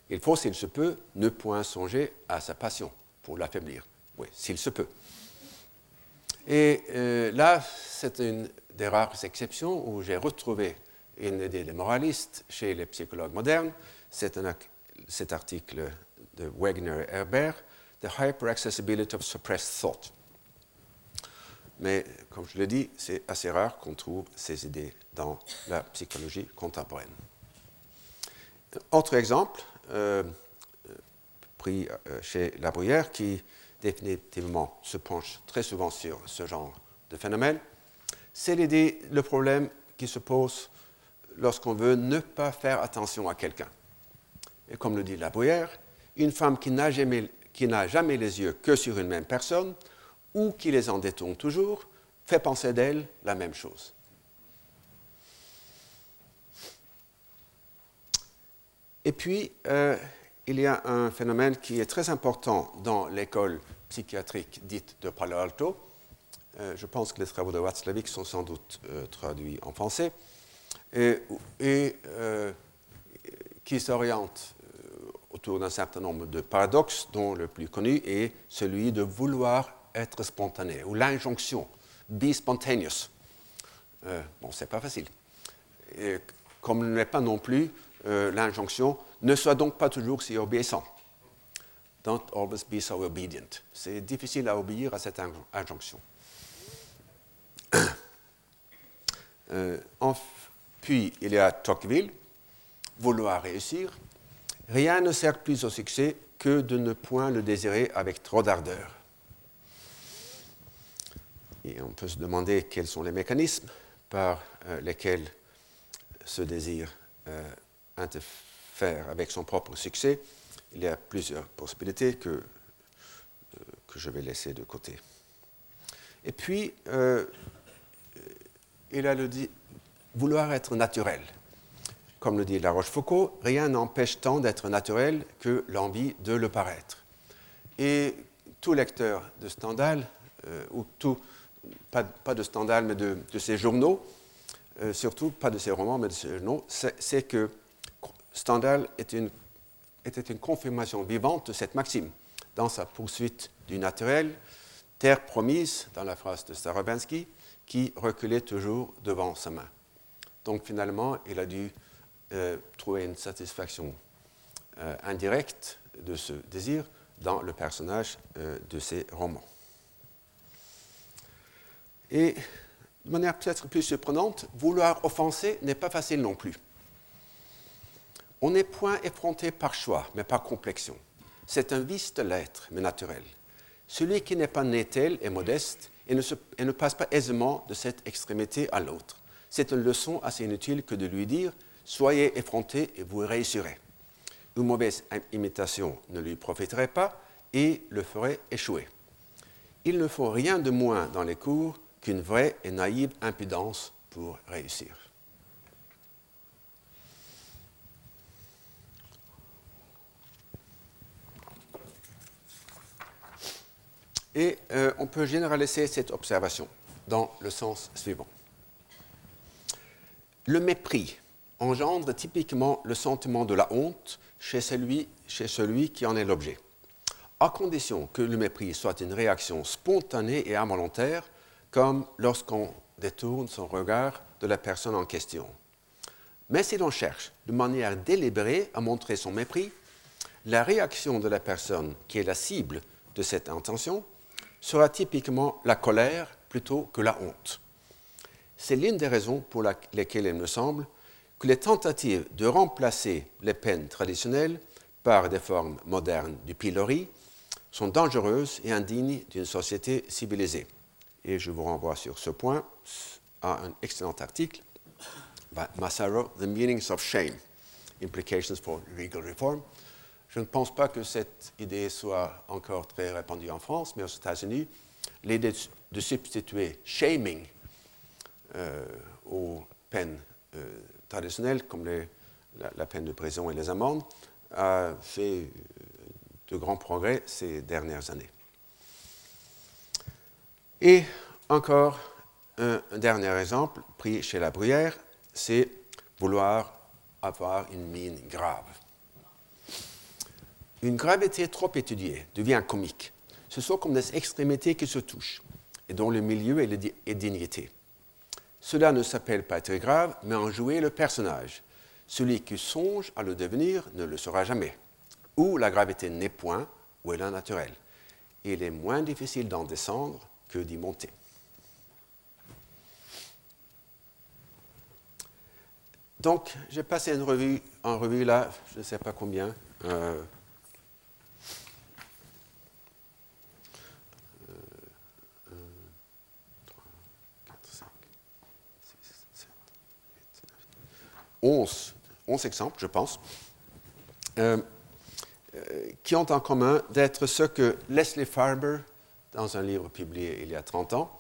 Il faut, s'il se peut, ne point songer à sa passion pour l'affaiblir. Oui, s'il se peut. Et euh, là, c'est une des rares exceptions où j'ai retrouvé une idée des moralistes chez les psychologues modernes. C'est cet article de Wegner et Herbert, The Hyperaccessibility of Suppressed Thought. Mais, comme je l'ai dit, c'est assez rare qu'on trouve ces idées dans la psychologie contemporaine. Autre exemple, euh, pris euh, chez La Bruyère, qui définitivement se penche très souvent sur ce genre de phénomène, c'est l'idée, le problème qui se pose lorsqu'on veut ne pas faire attention à quelqu'un. Et comme le dit La Bruyère, une femme qui n'a jamais, jamais, les yeux que sur une même personne ou qui les en détourne toujours fait penser d'elle la même chose. Et puis, euh, il y a un phénomène qui est très important dans l'école psychiatrique dite de Palo Alto. Euh, je pense que les travaux de Watzlawick sont sans doute euh, traduits en français, et, et qui s'oriente autour d'un certain nombre de paradoxes, dont le plus connu est celui de vouloir être spontané, ou l'injonction, be spontaneous. Euh, bon, c'est pas facile. Comme ne l'est pas non plus euh, l'injonction, ne sois donc pas toujours si obéissant. Don't always be so obedient. C'est difficile à obéir à cette injonction. Euh, puis, il y a Tocqueville, vouloir réussir. Rien ne sert plus au succès que de ne point le désirer avec trop d'ardeur. Et on peut se demander quels sont les mécanismes par euh, lesquels ce désir euh, interfère avec son propre succès. Il y a plusieurs possibilités que, que je vais laisser de côté. Et puis, il a le dit, vouloir être naturel. comme le dit La Rochefoucauld, rien n'empêche tant d'être naturel que l'envie de le paraître. Et tout lecteur de Stendhal, euh, ou tout, pas, de Stendhal, mais de, ses journaux, euh, surtout pas de ses romans, mais de ses journaux, c'est que Stendhal était une confirmation vivante de cette maxime dans sa poursuite du naturel, terre promise, dans la phrase de Starobinsky, qui reculait toujours devant sa main. Donc finalement, il a dû euh, trouver une satisfaction euh, indirecte de ce désir dans le personnage euh, de ses romans. Et de manière peut-être plus surprenante, vouloir offenser n'est pas facile non plus. On n'est point effronté par choix, mais par complexion. C'est un vice de l'être, mais naturel. Celui qui n'est pas né tel est modeste et ne, passe pas aisément de cette extrémité à l'autre. C'est une leçon assez inutile que de lui dire Soyez effronté et vous réussirez. Une mauvaise imitation ne lui profiterait pas et le ferait échouer. Il ne faut rien de moins dans les cours qu'une vraie et naïve impudence pour réussir. Et euh, on peut généraliser cette observation dans le sens suivant. Le mépris engendre typiquement le sentiment de la honte chez celui, chez celui qui en est l'objet, à condition que le mépris soit une réaction spontanée et involontaire, comme lorsqu'on détourne son regard de la personne en question. Mais si l'on cherche de manière délibérée à montrer son mépris, la réaction de la personne qui est la cible de cette intention sera typiquement la colère plutôt que la honte. C'est l'une des raisons pour lesquelles il me semble que les tentatives de remplacer les peines traditionnelles par des formes modernes du pilori sont dangereuses et indignes d'une société civilisée. Et je vous renvoie sur ce point à un excellent article by Massaro, The Meanings of Shame, Implications for Legal Reform. Je ne pense pas que cette idée soit encore très répandue en France, mais aux États-Unis, l'idée de substituer shaming euh, aux peines euh, traditionnelles comme la, peine de prison et les amendes a fait de grands progrès ces dernières années. Et encore un, dernier exemple pris chez la Bruyère, c'est vouloir avoir une mine grave. Une gravité trop étudiée devient comique. Ce sont comme des extrémités qui se touchent et dont le milieu est dignité. Cela ne s'appelle pas être grave, mais en jouer le personnage. Celui qui songe à le devenir ne le sera jamais. Ou la gravité n'est point, ou elle est naturelle. il est moins difficile d'en descendre que d'y monter. Donc, j'ai passé une revue, en revue là, je ne sais pas combien, euh, 11, 11 exemples, je pense, euh, euh, qui ont en commun d'être ce que Leslie Farber, dans un livre publié il y a 30 ans,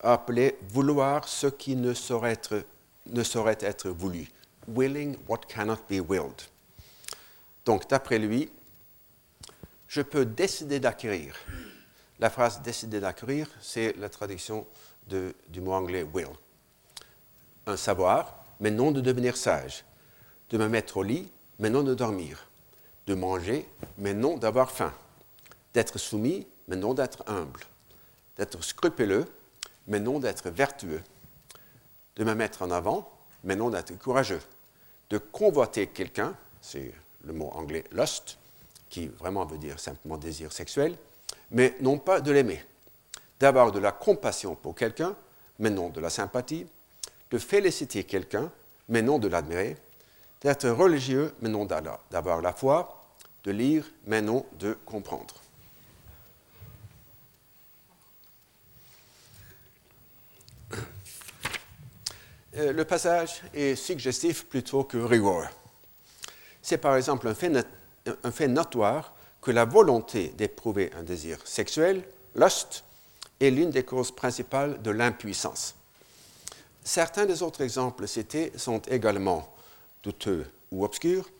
a appelé vouloir ce qui ne saurait être, voulu. Willing what cannot be willed. Donc, d'après lui, je peux décider d'acquérir. La phrase décider d'acquérir, c'est la traduction du mot anglais will. Un savoir, mais non de devenir sage, de me mettre au lit, mais non de dormir, de manger, mais non d'avoir faim, d'être soumis, mais non d'être humble, d'être scrupuleux, mais non d'être vertueux, de me mettre en avant, mais non d'être courageux, de convoiter quelqu'un, c'est le mot anglais lust, qui vraiment veut dire simplement désir sexuel, mais non pas de l'aimer, d'avoir de la compassion pour quelqu'un, mais non de la sympathie, de féliciter quelqu'un, mais non de l'admirer, d'être religieux, mais non d'avoir la foi, de lire, mais non de comprendre. Euh, le passage est suggestif plutôt que rigoureux. C'est par exemple un fait, un fait notoire que la volonté d'éprouver un désir sexuel, lust, est l'une des causes principales de l'impuissance. Certains des autres exemples cités sont également douteux ou obscur,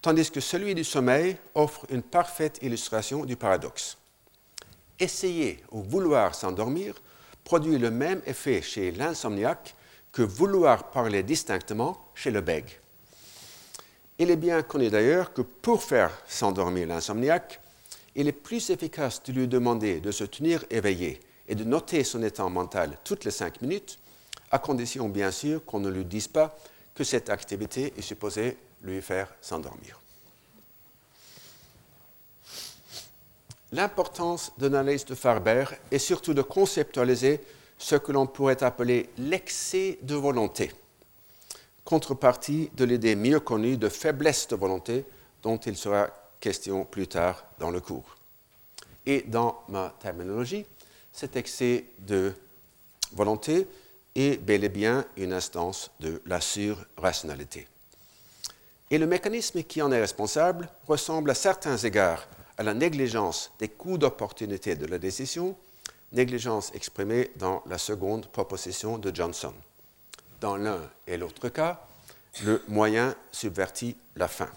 tandis que celui du sommeil offre une parfaite illustration du paradoxe. Essayer ou vouloir s'endormir produit le même effet chez l'insomniaque que vouloir parler distinctement chez le bègue. Il est bien connu d'ailleurs que pour faire s'endormir l'insomniaque, il est plus efficace de lui demander de se tenir éveillé et de noter son état mental toutes les cinq minutes, à condition bien sûr qu'on ne lui dise pas que cette activité est supposée lui faire s'endormir. L'importance de l'analyse de Farber est surtout de conceptualiser ce que l'on pourrait appeler l'excès de volonté, contrepartie de l'idée mieux connue de faiblesse de volonté dont il sera question plus tard dans le cours. Et dans ma terminologie, cet excès de volonté est bel et bien une instance de la surrationalité. Et le mécanisme qui en est responsable ressemble à certains égards à la négligence des coûts d'opportunité de la décision, négligence exprimée dans la seconde proposition de Johnson. Dans l'un et l'autre cas, le moyen subvertit la fin.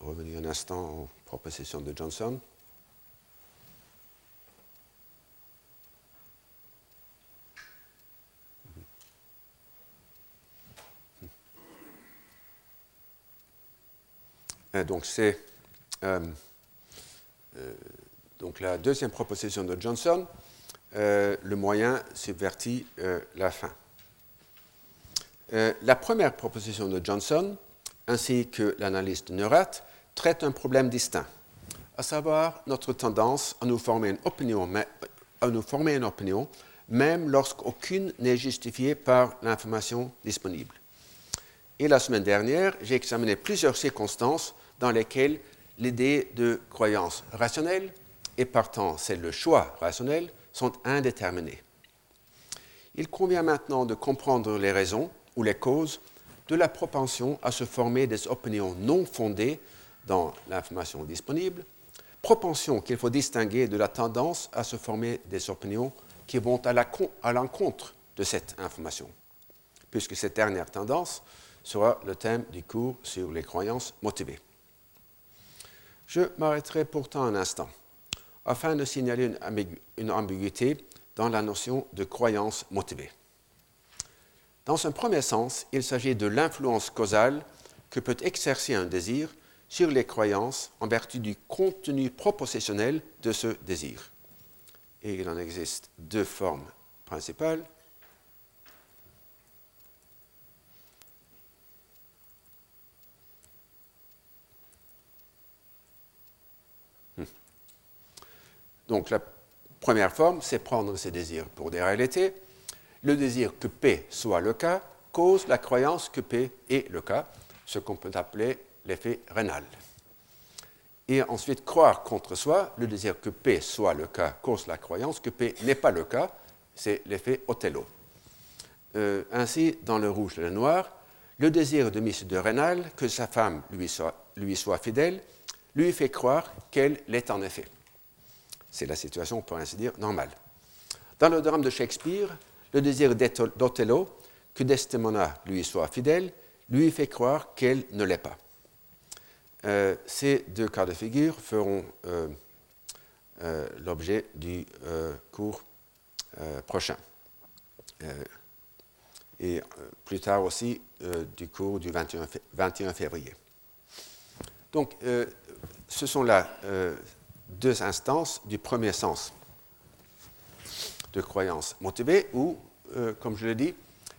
Revenir un instant aux propositions de Johnson. Euh, donc c'est euh, euh, la deuxième proposition de Johnson, le moyen subvertit la fin. la première proposition de Johnson, ainsi que l'analyse de Neurath, traite un problème distinct, à savoir notre tendance à nous former une opinion, à nous former une opinion même lorsqu'aucune n'est justifiée par l'information disponible. Et la semaine dernière, j'ai examiné plusieurs circonstances dans lesquelles l'idée de croyance rationnelle et partant celle de choix rationnel sont indéterminées. Il convient maintenant de comprendre les raisons ou les causes de la propension à se former des opinions non fondées dans l'information disponible, propension qu'il faut distinguer de la tendance à se former des opinions qui vont à l'encontre de cette information, puisque cette dernière tendance sera le thème du cours sur les croyances motivées. Je m'arrêterai pourtant un instant afin de signaler une, ambiguïté dans la notion de croyance motivée. Dans un premier sens, il s'agit de l'influence causale que peut exercer un désir sur les croyances en vertu du contenu propositionnel de ce désir. Et il en existe deux formes principales. Donc la première forme, c'est prendre ces désirs pour des réalités. Le désir que P soit le cas cause la croyance que P est le cas, ce qu'on peut appeler l'effet rénal. Et ensuite, croire contre soi, le désir que P soit le cas cause la croyance que P n'est pas le cas, c'est l'effet Othello. Euh, ainsi, dans le rouge et le noir, le désir de Miss de Rénal que sa femme lui soit, lui soit fidèle lui fait croire qu'elle l'est en effet. C'est la situation, pour ainsi dire, normale. Dans le drame de Shakespeare, le désir d'Othello que Desdemona lui soit fidèle lui fait croire qu'elle ne l'est pas. Euh, ces deux cas de figure feront euh, euh, l'objet du cours prochain. et plus tard aussi du cours du 21, 21 février. Donc, ce sont là deux instances du premier sens de croyance motivée, où, comme je l'ai dit,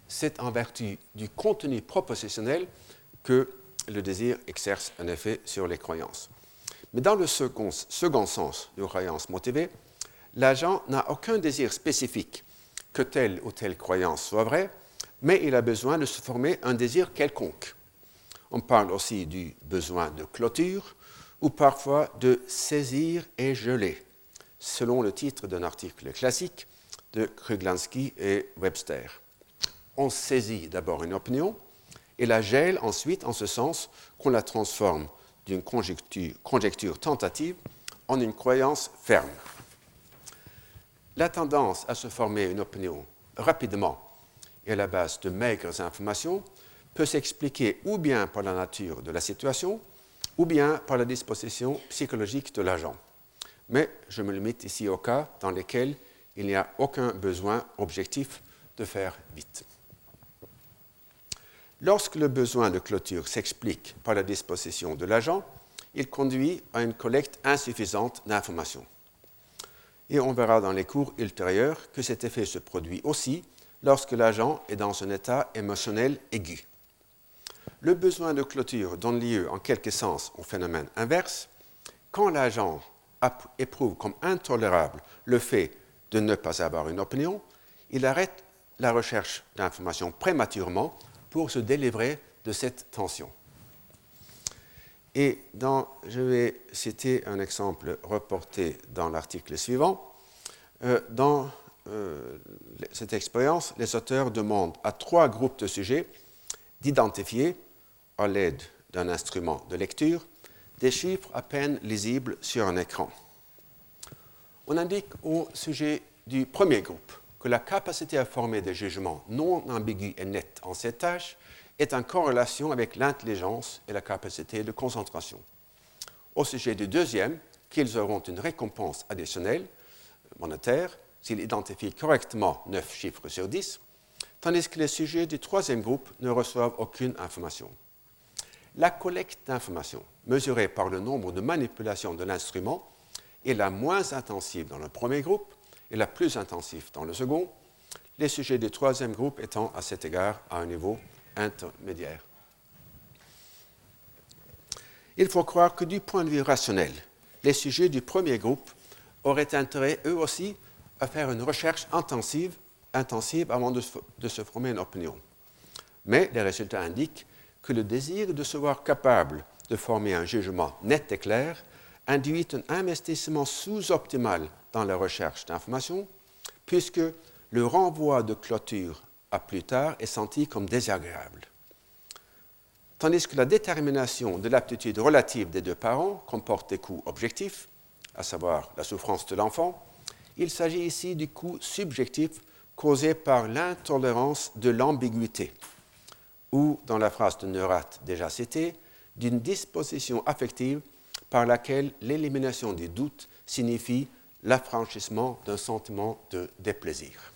c'est en vertu du contenu propositionnel que le désir exerce un effet sur les croyances. Mais dans le second, second sens de croyance motivée, l'agent n'a aucun désir spécifique que telle ou telle croyance soit vraie, mais il a besoin de se former un désir quelconque. On parle aussi du besoin de clôture, ou parfois de saisir et geler, selon le titre d'un article classique de Kruglansky et Webster. On saisit d'abord une opinion et la gèle ensuite en ce sens qu'on la transforme d'une conjecture, tentative en une croyance ferme. La tendance à se former une opinion rapidement et à la base de maigres informations peut s'expliquer ou bien par la nature de la situation, ou bien par la disposition psychologique de l'agent. Mais je me limite ici aux cas dans lesquels il n'y a aucun besoin objectif de faire vite. Lorsque le besoin de clôture s'explique par la disposition de l'agent, il conduit à une collecte insuffisante d'informations. Et on verra dans les cours ultérieurs que cet effet se produit aussi lorsque l'agent est dans un état émotionnel aigu. Le besoin de clôture donne lieu en quelque sens au phénomène inverse. Quand l'agent éprouve comme intolérable le fait de ne pas avoir une opinion, il arrête la recherche d'informations prématurément pour se délivrer de cette tension. Et je vais citer un exemple reporté dans l'article suivant. Euh, dans euh, cette expérience, les auteurs demandent à trois groupes de sujets d'identifier, à l'aide d'un instrument de lecture, des chiffres à peine lisibles sur un écran. On indique au sujet du premier groupe que la capacité à former des jugements non ambigus et nets en cette tâche est en corrélation avec l'intelligence et la capacité de concentration. Au sujet du deuxième, qu'ils auront une récompense additionnelle monétaire s'ils identifient correctement 9 chiffres sur 10, tandis que les sujets du troisième groupe ne reçoivent aucune information. La collecte d'informations, mesurée par le nombre de manipulations de l'instrument, est la moins intensive dans le premier groupe et la plus intensive dans le second, les sujets du troisième groupe étant à cet égard à un niveau intermédiaire. Il faut croire que du point de vue rationnel, les sujets du premier groupe auraient intérêt eux aussi à faire une recherche intensive, intensive avant de, de se former une opinion. Mais les résultats indiquent que le désir de se voir capable de former un jugement net et clair induit un investissement sous-optimal dans la recherche d'informations, puisque le renvoi de clôture à plus tard est senti comme désagréable. Tandis que la détermination de l'aptitude relative des deux parents comporte des coûts objectifs, à savoir la souffrance de l'enfant, il s'agit ici du coût subjectif causé par l'intolérance de l'ambiguïté, ou, dans la phrase de Neurat déjà citée, d'une disposition affective par laquelle l'élimination du doute signifie l'affranchissement d'un sentiment de déplaisir.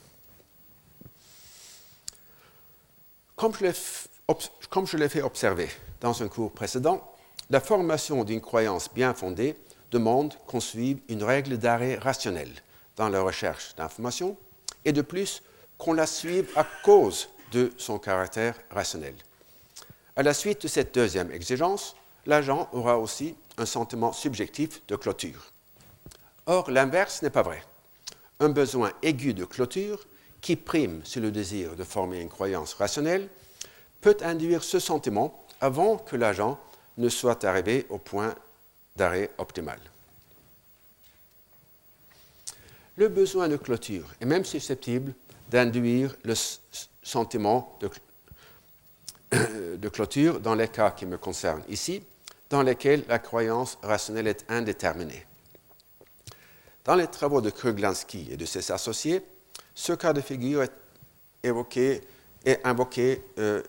Comme je l'ai fait observer dans un cours précédent, la formation d'une croyance bien fondée demande qu'on suive une règle d'arrêt rationnelle dans la recherche d'informations et de plus qu'on la suive à cause de son caractère rationnel. À la suite de cette deuxième exigence, l'agent aura aussi un sentiment subjectif de clôture. Or, l'inverse n'est pas vrai. Un besoin aigu de clôture, qui prime sur le désir de former une croyance rationnelle, peut induire ce sentiment avant que l'agent ne soit arrivé au point d'arrêt optimal. Le besoin de clôture est même susceptible d'induire le sentiment de, de, clôture dans les cas qui me concernent ici, dans lesquels la croyance rationnelle est indéterminée. Dans les travaux de Kruglansky et de ses associés, ce cas de figure est évoqué et invoqué euh,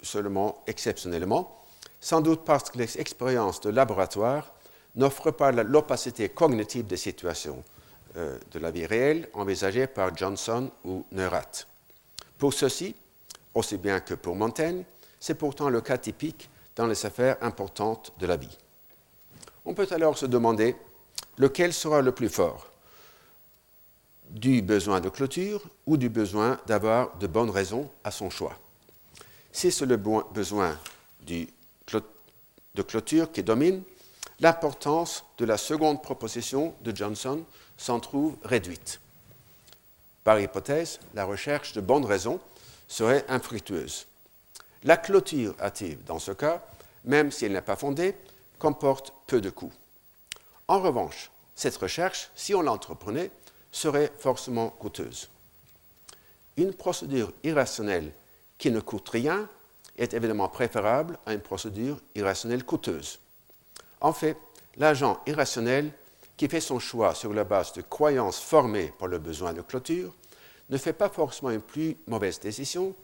seulement exceptionnellement, sans doute parce que les expériences de laboratoire n'offrent pas l'opacité cognitive des situations euh, de la vie réelle envisagées par Johnson ou Neurath. Pour ceux-ci, aussi bien que pour Montaigne, c'est pourtant le cas typique dans les affaires importantes de la vie. On peut alors se demander lequel sera le plus fort? Du besoin de clôture ou du besoin d'avoir de bonnes raisons à son choix? Si c'est le besoin de clôture qui domine, l'importance de la seconde proposition de Johnson s'en trouve réduite. Par hypothèse, la recherche de bonnes raisons serait infructueuse. La clôture hâtive, dans ce cas, même si elle n'est pas fondée, comporte peu de coûts. En revanche, cette recherche, si on l'entreprenait, serait forcément coûteuse. Une procédure irrationnelle qui ne coûte rien est évidemment préférable à une procédure irrationnelle coûteuse. En fait, l'agent irrationnel qui fait son choix sur la base de croyances formées par le besoin de clôture ne fait pas forcément une plus mauvaise décision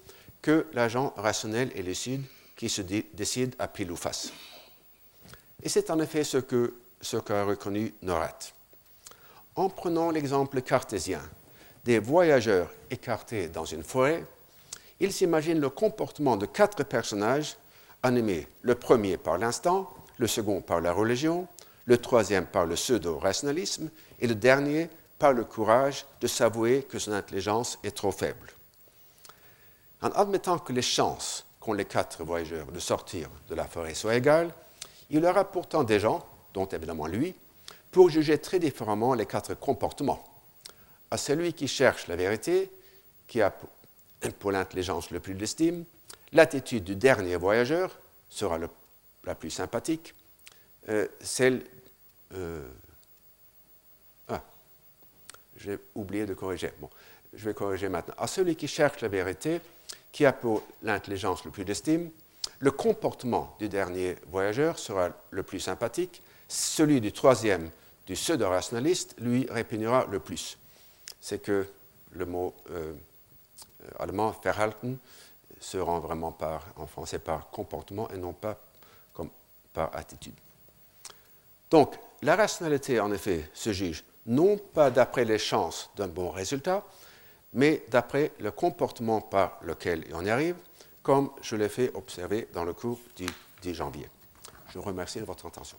que l'agent rationnel et lucide qui se décide à pile ou face. Et c'est en effet ce qu'a ce reconnu Norat. En prenant l'exemple cartésien des voyageurs écartés dans une forêt, il s'imagine le comportement de quatre personnages animés, le premier par l'instant, le second par la religion, le troisième par le pseudo-rationalisme et le dernier par le courage de s'avouer que son intelligence est trop faible. En admettant que les chances qu'ont les quatre voyageurs de sortir de la forêt soient égales, il y aura pourtant des gens, dont évidemment lui, pour juger très différemment les quatre comportements. À celui qui cherche la vérité, qui a pour l'intelligence le plus d'estime, l'attitude du dernier voyageur sera la plus sympathique, euh, celle euh, j'ai oublié de corriger. Bon, je vais corriger maintenant. À celui qui cherche la vérité, qui a pour l'intelligence le plus d'estime, le comportement du dernier voyageur sera le plus sympathique, celui du troisième, du pseudo-rationaliste, lui répugnera le plus. C'est que le mot euh, allemand Verhalten se rend vraiment par, en français par comportement et non pas comme par attitude. Donc, la rationalité, en effet, se juge non pas d'après les chances d'un bon résultat, mais d'après le comportement par lequel on y arrive, comme je l'ai fait observer dans le cours du 10 janvier. Je vous remercie de votre attention.